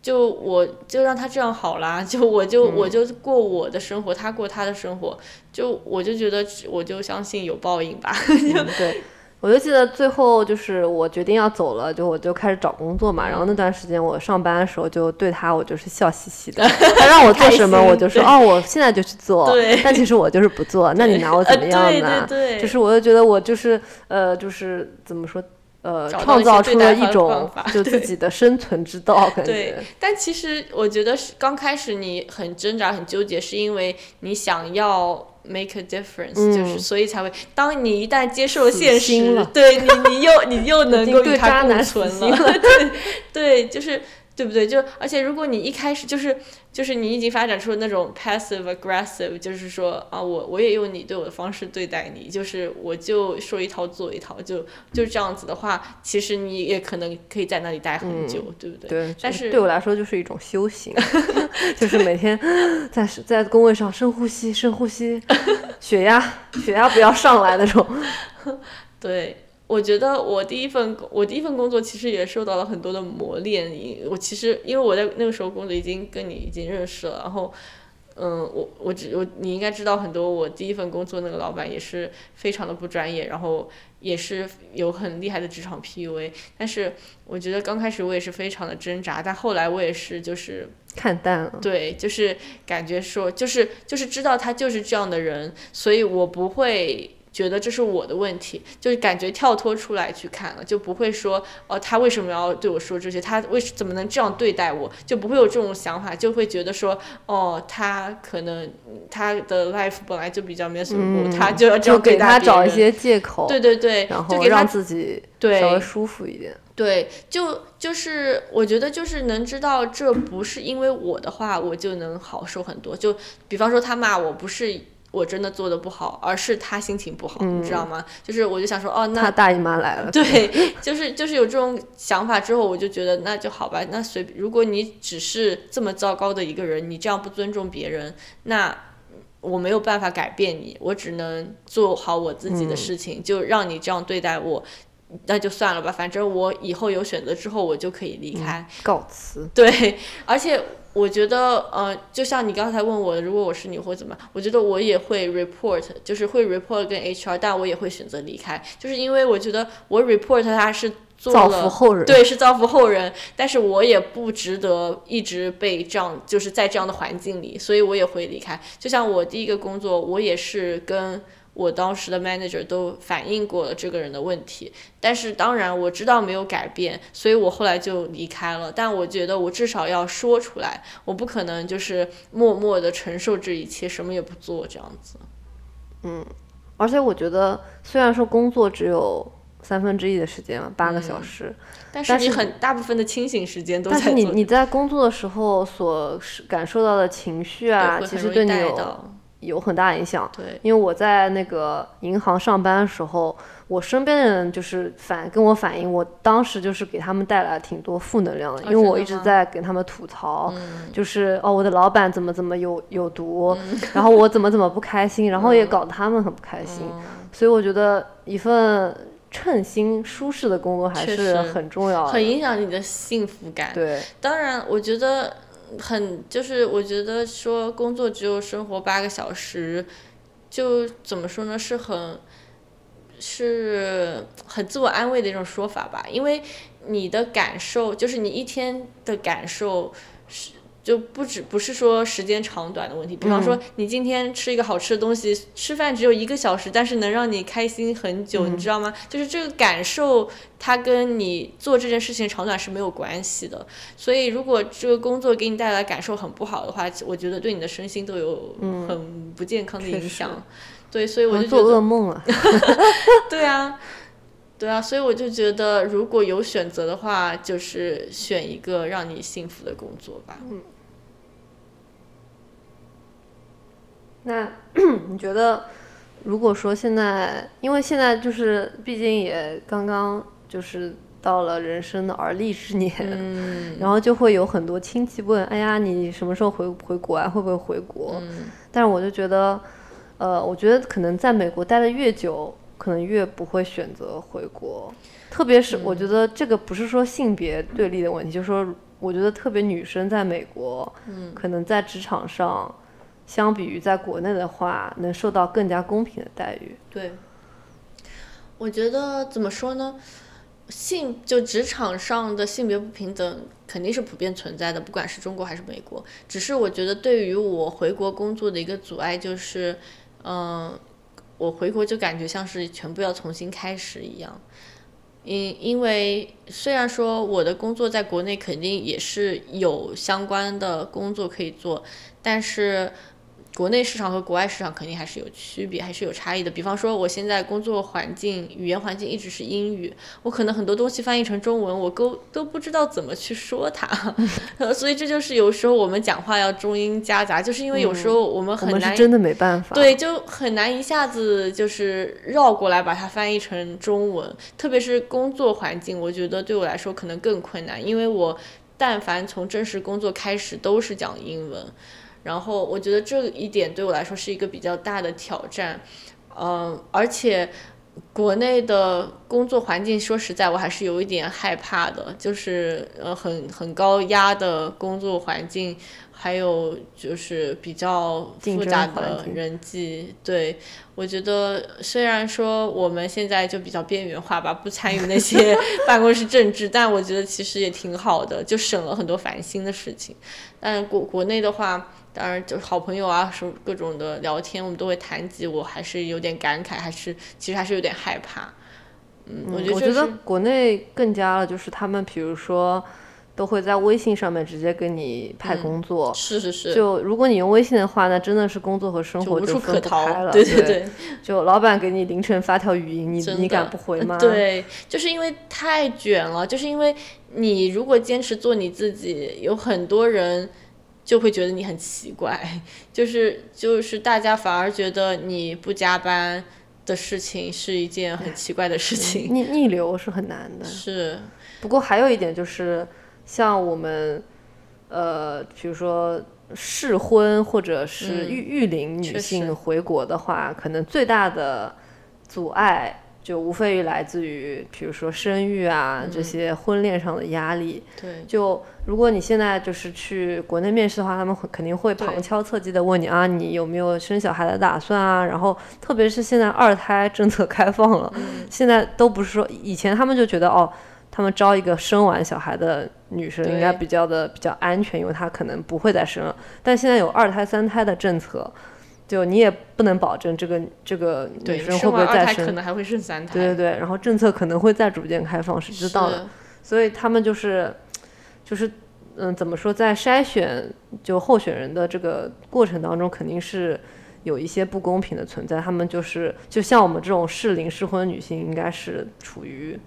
就我就让他这样好啦，就我就、我就过我的生活，他过他的生活，就我就觉得我就相信有报应吧。嗯，对。我就记得最后就是我决定要走了，就我就开始找工作嘛。然后那段时间我上班的时候就对他我就是笑嘻嘻的，他让我做什么我就说哦，我现在就去做。但其实我就是不做，那你拿我怎么样呃呢？就是我就觉得我就是呃，就是怎么说呃，创造出了一种就自己的生存之道，感对。，但其实我觉得是刚开始你很挣扎、很纠结，是因为你想要 make a difference，、嗯就是所以才会，当你一旦接受现实对你你又你又能够与它共存了，对 对，就是对不对？就而且如果你一开始就是就是你已经发展出了那种 passive aggressive，就是说啊，我我也用你对我的方式对待你，就是我就说一套做一套，就就这样子的话，其实你也可能可以在那里待很久，对不对？对，但是对我来说就是一种修行，就是每天在在工位上深呼吸，深呼吸，血压血压不要上来那种。对，我觉得我第一份工我第一份工作其实也受到了很多的磨练。因我其实因为我在那个时候工作已经跟你已经认识了，然后，嗯，我我只我你应该知道很多，我第一份工作那个老板也是非常的不专业，然后也是有很厉害的职场 PUA。但是我觉得刚开始我也是非常的挣扎，但后来我也是就是看淡了，对，就是感觉说，就是就是知道他就是这样的人，所以我不会觉得这是我的问题，就是感觉跳脱出来去看了，就不会说哦，他为什么要对我说这些？他为什怎么能这样对待我？就不会有这种想法，就会觉得说哦，他可能嗯他的 life 本来就比较 miserable，、他就要这样对待别人他找一些借口，对对对，然就给他后让自己对稍微舒服一点。对，就就是我觉得就是能知道这不是因为我的话，我就能好受很多。就比方说他骂我，不是我真的做的不好，而是他心情不好，你知道吗？就是我就想说，哦，那他大姨妈来了，对，就是就是有这种想法之后，我就觉得那就好吧，那随如果你只是这么糟糕的一个人，你这样不尊重别人，那我没有办法改变你，我只能做好我自己的事情，就让你这样对待我。那就算了吧，反正我以后有选择之后，我就可以离开。告辞。对，而且我觉得，呃，就像你刚才问我的，如果我是你会怎么？我觉得我也会 report，就是会 report 跟 HR，但我也会选择离开，就是因为我觉得我 report 他是做造了福后人，对，是造福后人，但是我也不值得一直被这样，就是在这样的环境里，所以我也会离开。就像我第一个工作，我也是跟我当时的 manager 都反映过了这个人的问题，但是当然我知道没有改变，所以我后来就离开了。但我觉得我至少要说出来，我不可能就是默默的承受这一切，什么也不做这样子。嗯而且我觉得，虽然说工作只有三分之一的时间嘛，八个嗯小时，但是你很大部分的清醒时间都在但是你你在工作的时候所感受到的情绪啊，其实对你有有很大影响。对，因为我在那个银行上班的时候，我身边的人就是反跟我反映，我当时就是给他们带来挺多负能量的，因为我一直在给他们吐槽，嗯就是哦我的老板怎么怎么有有毒，然后我怎么怎么不开心，然后也搞得他们很不开心，嗯所以我觉得一份称心舒适的工作还是很重要的。很影响你的幸福感。对，当然，我觉得很就是，我觉得说工作只有生活八个小时，就怎么说呢，是很是很自我安慰的一种说法吧。因为你的感受，就是你一天的感受是。就不止不是说时间长短的问题，比方说你今天吃一个好吃的东西，吃饭只有一个小时，但是能让你开心很久，你知道吗？就是这个感受，它跟你做这件事情长短是没有关系的。所以，如果这个工作给你带来感受很不好的话，我觉得对你的身心都有很不健康的影响。对，所以我就做噩梦了。对啊，对啊，所以我就觉得，如果有选择的话，就是选一个让你幸福的工作吧。那 你觉得，如果说现在，因为现在就是毕竟也刚刚就是到了人生的而立之年，嗯 然后就会有很多亲戚问：“哎呀，你什么时候回回国啊？会不会回国？”嗯但是我就觉得，呃，我觉得可能在美国待的越久，可能越不会选择回国。特别是我觉得这个不是说性别对立的问题，就是说，我觉得特别女生在美国，嗯可能在职场上，相比于在国内的话，能受到更加公平的待遇。对，我觉得怎么说呢？性就职场上的性别不平等肯定是普遍存在的，不管是中国还是美国。只是我觉得对于我回国工作的一个阻碍就是，嗯、我回国就感觉像是全部要重新开始一样。因因为虽然说我的工作在国内肯定也是有相关的工作可以做，但是国内市场和国外市场肯定还是有区别，还是有差异的。比方说，我现在工作环境、语言环境一直是英语，我可能很多东西翻译成中文，我都都不知道怎么去说它。所以这就是有时候我们讲话要中英夹杂，就是因为有时候我们很难，真的没办法，对，就很难一下子就是绕过来把它翻译成中文。特别是工作环境，我觉得对我来说可能更困难，因为我但凡从正式工作开始都是讲英文。然后我觉得这一点对我来说是一个比较大的挑战，嗯，而且国内的工作环境，说实在，我还是有一点害怕的，就是呃很很高压的工作环境，还有就是比较复杂的人际，对我觉得虽然说我们现在就比较边缘化吧，不参与那些 办公室政治，但我觉得其实也挺好的，就省了很多烦心的事情。但国国内的话。当然，就是好朋友啊，什么各种的聊天，我们都会谈及。我还是有点感慨，还是其实还是有点害怕。嗯，我觉得我觉得国内更加了，就是他们比如说都会在微信上面直接给你派工作。是是是。就如果你用微信的话，那真的是工作和生活就分不开了。对对对。就老板给你凌晨发条语音，你你敢不回吗？对，就是因为太卷了，就是因为你如果坚持做你自己，有很多人。就会觉得你很奇怪，就是就是大家反而觉得你不加班的事情是一件很奇怪的事情。逆逆流是很难的。是。不过还有一点就是，像我们，呃，比如说适婚或者是育育龄女性回国的话，可能最大的阻碍。就无非于来自于，比如说生育啊这些婚恋上的压力。对。就如果你现在就是去国内面试的话，他们会肯定会旁敲侧击的问你啊，你有没有生小孩的打算啊？然后特别是现在二胎政策开放了，现在都不是说以前他们就觉得哦，他们招一个生完小孩的女生应该比较的比较安全，因为她可能不会再生了。但现在有二胎三胎的政策。就你也不能保证这个这个女生会不会再生，可能还会生三胎。对对对，然后政策可能会再逐渐开放，谁知道呢？所以他们就是，就是嗯，怎么说，在筛选就候选人的这个过程当中，肯定是有一些不公平的存在。他们就是就像我们这种适龄适婚女性，应该是处于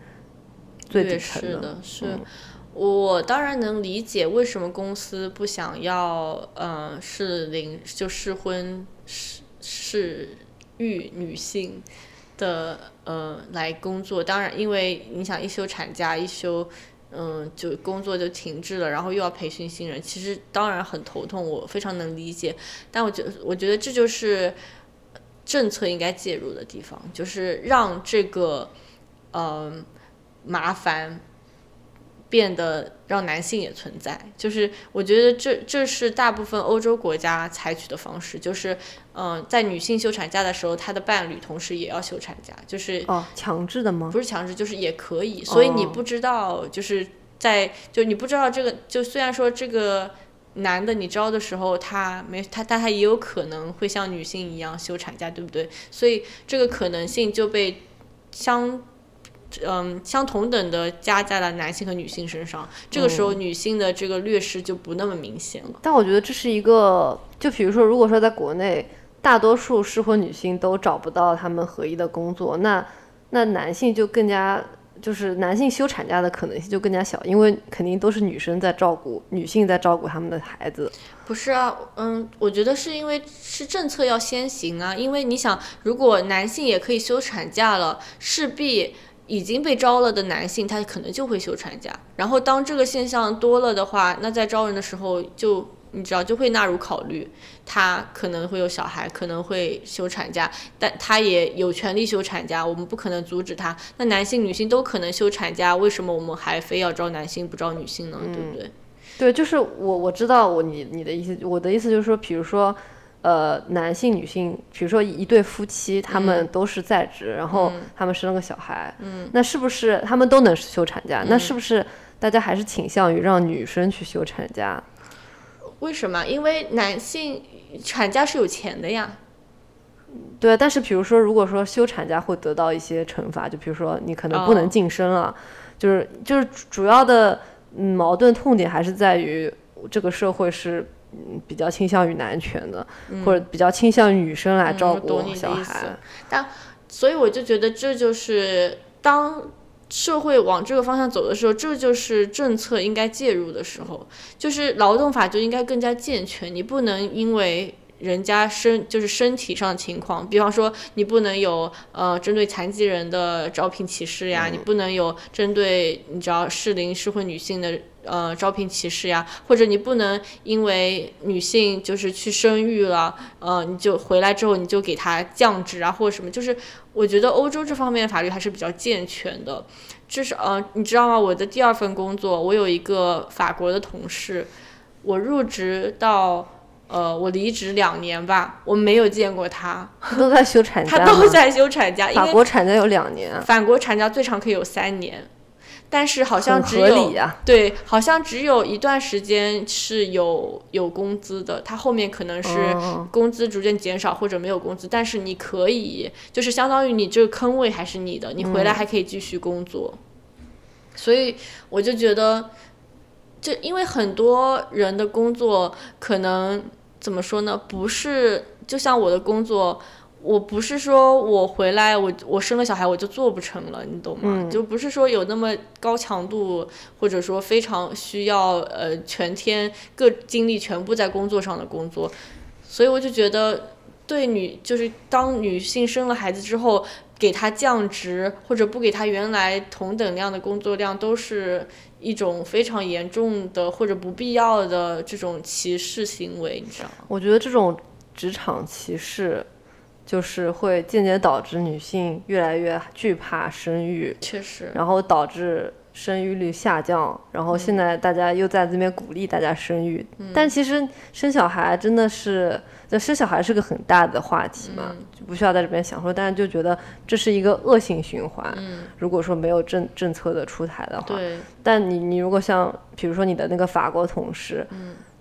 最底层的。是的，是。我当然能理解为什么公司不想要，嗯，适龄就适婚。适适育女性的呃来工作，当然，因为你想一休产假，一休嗯就工作就停滞了，然后又要培训新人，其实当然很头痛，我非常能理解。但我觉，我觉得这就是政策应该介入的地方，就是让这个嗯麻烦。变得让男性也存在，就是我觉得这这是大部分欧洲国家采取的方式，就是嗯，在女性休产假的时候，她的伴侣同时也要休产假，就是哦，强制的吗？不是强制，就是也可以。所以你不知道，就是在就你不知道这个，就虽然说这个男的你招的时候他没他，但他也有可能会像女性一样休产假，对不对？所以这个可能性就被相。嗯，相同等的加在了男性和女性身上，这个时候女性的这个劣势就不那么明显了。但我觉得这是一个，就比如说，如果说在国内，大多数适婚女性都找不到他们合一的工作，那那男性就更加，就是男性休产假的可能性就更加小，因为肯定都是女生在照顾，女性在照顾他们的孩子。不是啊，嗯，我觉得是因为是政策要先行啊，因为你想，如果男性也可以休产假了，势必。已经被招了的男性，他可能就会休产假。然后当这个现象多了的话，那在招人的时候，就你知道就会纳入考虑，他可能会有小孩，可能会休产假，但他也有权利休产假，我们不可能阻止他。那男性、女性都可能休产假，为什么我们还非要招男性不招女性呢？对不对？对，就是我我知道我你你的意思，我的意思就是说，比如说。呃，男性、女性，比如说一对夫妻，他们都是在职，然后他们生了个小孩，嗯那是不是他们都能休产假？那是不是大家还是倾向于让女生去休产假？为什么？因为男性产假是有钱的呀。对，但是比如说，如果说休产假会得到一些惩罚，就比如说你可能不能晋升了，就是就是主要的矛盾痛点还是在于这个社会是。嗯比较倾向于男权的，或者比较倾向于女生来照顾小孩。但所以我就觉得这就是当社会往这个方向走的时候，这就是政策应该介入的时候，就是劳动法就应该更加健全，你不能因为。人家身就是身体上的情况，比方说你不能有呃针对残疾人的招聘歧视呀，你不能有针对你知道适龄适婚女性的呃招聘歧视呀，或者你不能因为女性就是去生育了，呃，你就回来之后你就给她降职啊，或者什么，就是我觉得欧洲这方面的法律还是比较健全的。至少呃，你知道吗？我的第二份工作，我有一个法国的同事，我入职到呃我离职两年吧，我没有见过他，都在休产假他都在休产假，法国产假有两年啊，法国产假最长可以有三年，但是好像只有对，好像只有一段时间是有有工资的，他后面可能是哦。工资逐渐减少或者没有工资，但是你可以就是相当于你这个坑位还是你的，你回来还可以继续工作。所以我就觉得，就因为很多人的工作可能怎么说呢？不是就像我的工作。我不是说我回来我我生了小孩我就做不成了，你懂吗？就不是说有那么高强度，或者说非常需要呃全天各精力全部在工作上的工作，所以我就觉得对女就是当女性生了孩子之后，给她降职或者不给她原来同等量的工作量，都是一种非常严重的或者不必要的这种歧视行为，你知道吗？我觉得这种职场歧视，就是会间接导致女性越来越惧怕生育，确实，然后导致生育率下降。然后现在大家又在这边鼓励大家生育，但其实生小孩真的是，这生小孩是个很大的话题嘛，就不需要在这边详说。但是就觉得这是一个恶性循环。如果说没有政政策的出台的话，对，但你你如果像比如说你的那个法国同事，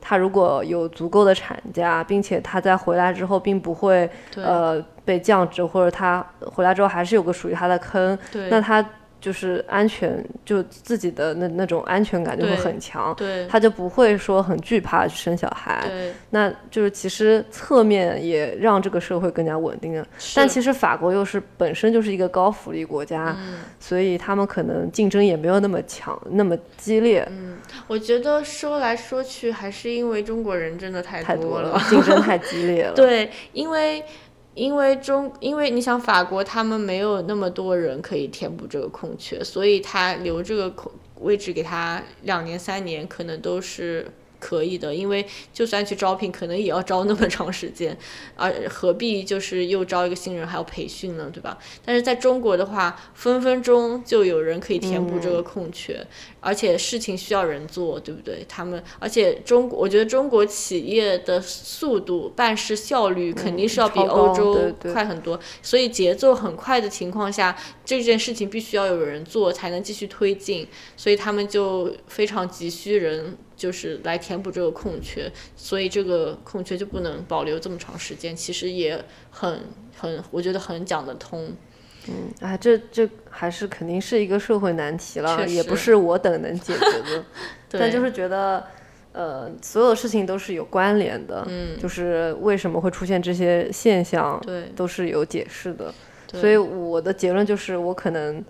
他如果有足够的产假，并且他在回来之后并不会对呃被降职，或者他回来之后还是有个属于他的坑，对，那他就是安全，就自己的那那种安全感就会很强，对，他就不会说很惧怕去生小孩。对，那就是其实侧面也让这个社会更加稳定了。但其实法国又是本身就是一个高福利国家，嗯所以他们可能竞争也没有那么强、那么激烈。嗯我觉得说来说去，还是因为中国人真的太太多了。了，竞争太激烈了。对，因为因为中，因为你想法国他们没有那么多人可以填补这个空缺，所以他留这个空位置给他两年三年，可能都是。可以的，因为就算去招聘，可能也要招那么长时间，而何必就是又招一个新人还要培训呢，对吧？但是在中国的话，分分钟就有人可以填补这个空缺，而且事情需要人做，对不对？他们，而且中国，我觉得中国企业的速度、办事效率肯定是要比欧洲快很多，所以节奏很快的情况下，这件事情必须要有人做才能继续推进，所以他们就非常急需人。就是来填补这个空缺，所以这个空缺就不能保留这么长时间，其实也很很，我觉得很讲得通。嗯，哎，这这还是肯定是一个社会难题了，也不是我等能解决的。对，但就是觉得，呃，所有事情都是有关联的，嗯，就是为什么会出现这些现象，对，都是有解释的。所以我的结论就是，我可能，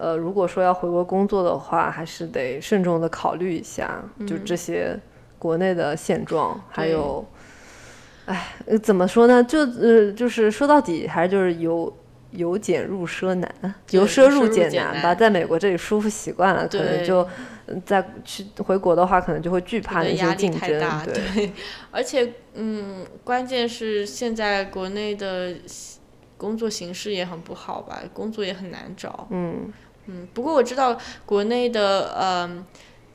呃，如果说要回国工作的话，还是得慎重的考虑一下，就这些国内的现状，还有，哎，呃怎么说呢？就呃，就是说到底，还是就是由由俭入奢难，由奢入俭俭难吧。在美国这里舒服习惯了，可能就嗯再去回国的话，可能就会惧怕那些竞争对。而且，嗯，关键是现在国内的工作形势也很不好吧，工作也很难找。嗯，嗯，不过我知道国内的，嗯，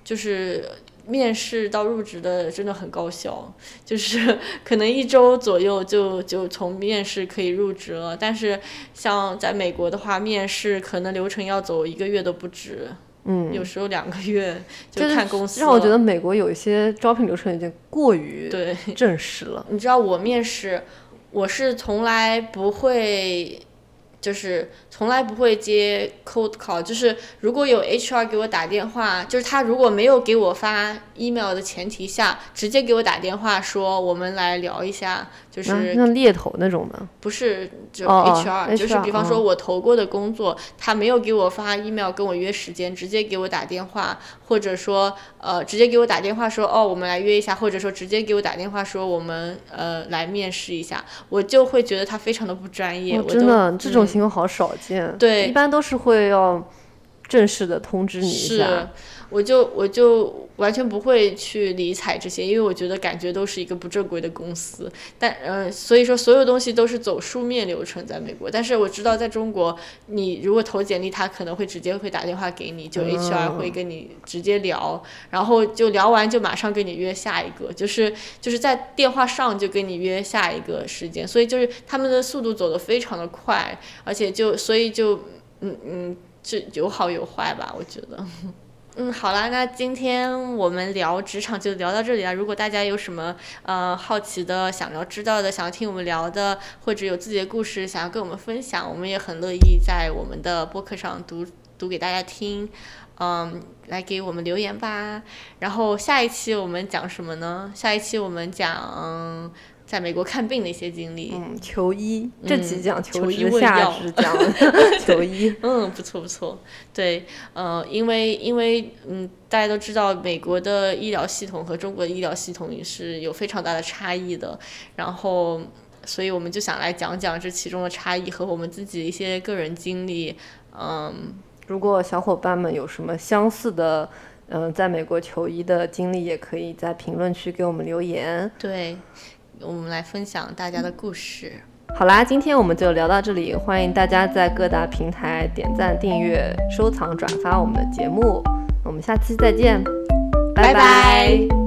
就是面试到入职的真的很高效，就是 可能一周左右就就从面试可以入职了。但是像在美国的话，面试可能流程要走一个月都不止，嗯，有时候两个月就看公司让我觉得美国有一些招聘流程已经过于对。正式了。你知道我面试，我是从来不会就是从来不会接 cold call，就是如果有 HR 给我打电话，就是他如果没有给我发 email 的前提下，直接给我打电话说我们来聊一下，就是像猎头那种的，不是就 HR，就是比方说我投过的工作，他没有给我发 email 跟我约时间，直接给我打电话，或者说呃直接给我打电话说哦我们来约一下，或者说直接给我打电话说我们呃来面试一下，我就会觉得他非常的不专业。真的这种嗯情况好少见。对一般都是会要正式的通知你一是下。，我就我就完全不会去理睬这些，因为我觉得感觉都是一个不正规的公司。但呃，所以说所有东西都是走书面流程在美国。但是我知道在中国，你如果投简历，他可能会直接会打电话给你，就 HR 会跟你直接聊，然后就聊完就马上跟你约下一个，就是就是在电话上就跟你约下一个时间。所以就是他们的速度走得非常的快，而且就所以就嗯嗯。这有好有坏吧，我觉得。嗯，好啦，那今天我们聊职场就聊到这里了。如果大家有什么呃好奇的、想要知道的、想要听我们聊的，或者有自己的故事想要跟我们分享，我们也很乐意在我们的播客上读读给大家听。嗯，来给我们留言吧。然后下一期我们讲什么呢？下一期我们讲在美国看病的一些经历。嗯，求医，这几讲求求医问药求医。嗯，不错不错，对，呃，因为因为嗯，大家都知道美国的医疗系统和中国的医疗系统也是有非常大的差异的，然后，所以我们就想来讲讲这其中的差异和我们自己的一些个人经历，嗯，如果小伙伴们有什么相似的，嗯、在美国求医的经历，也可以在评论区给我们留言。对，我们来分享大家的故事。好啦，今天我们就聊到这里，欢迎大家在各大平台点赞、订阅、收藏、转发我们的节目。我们下期再见，拜拜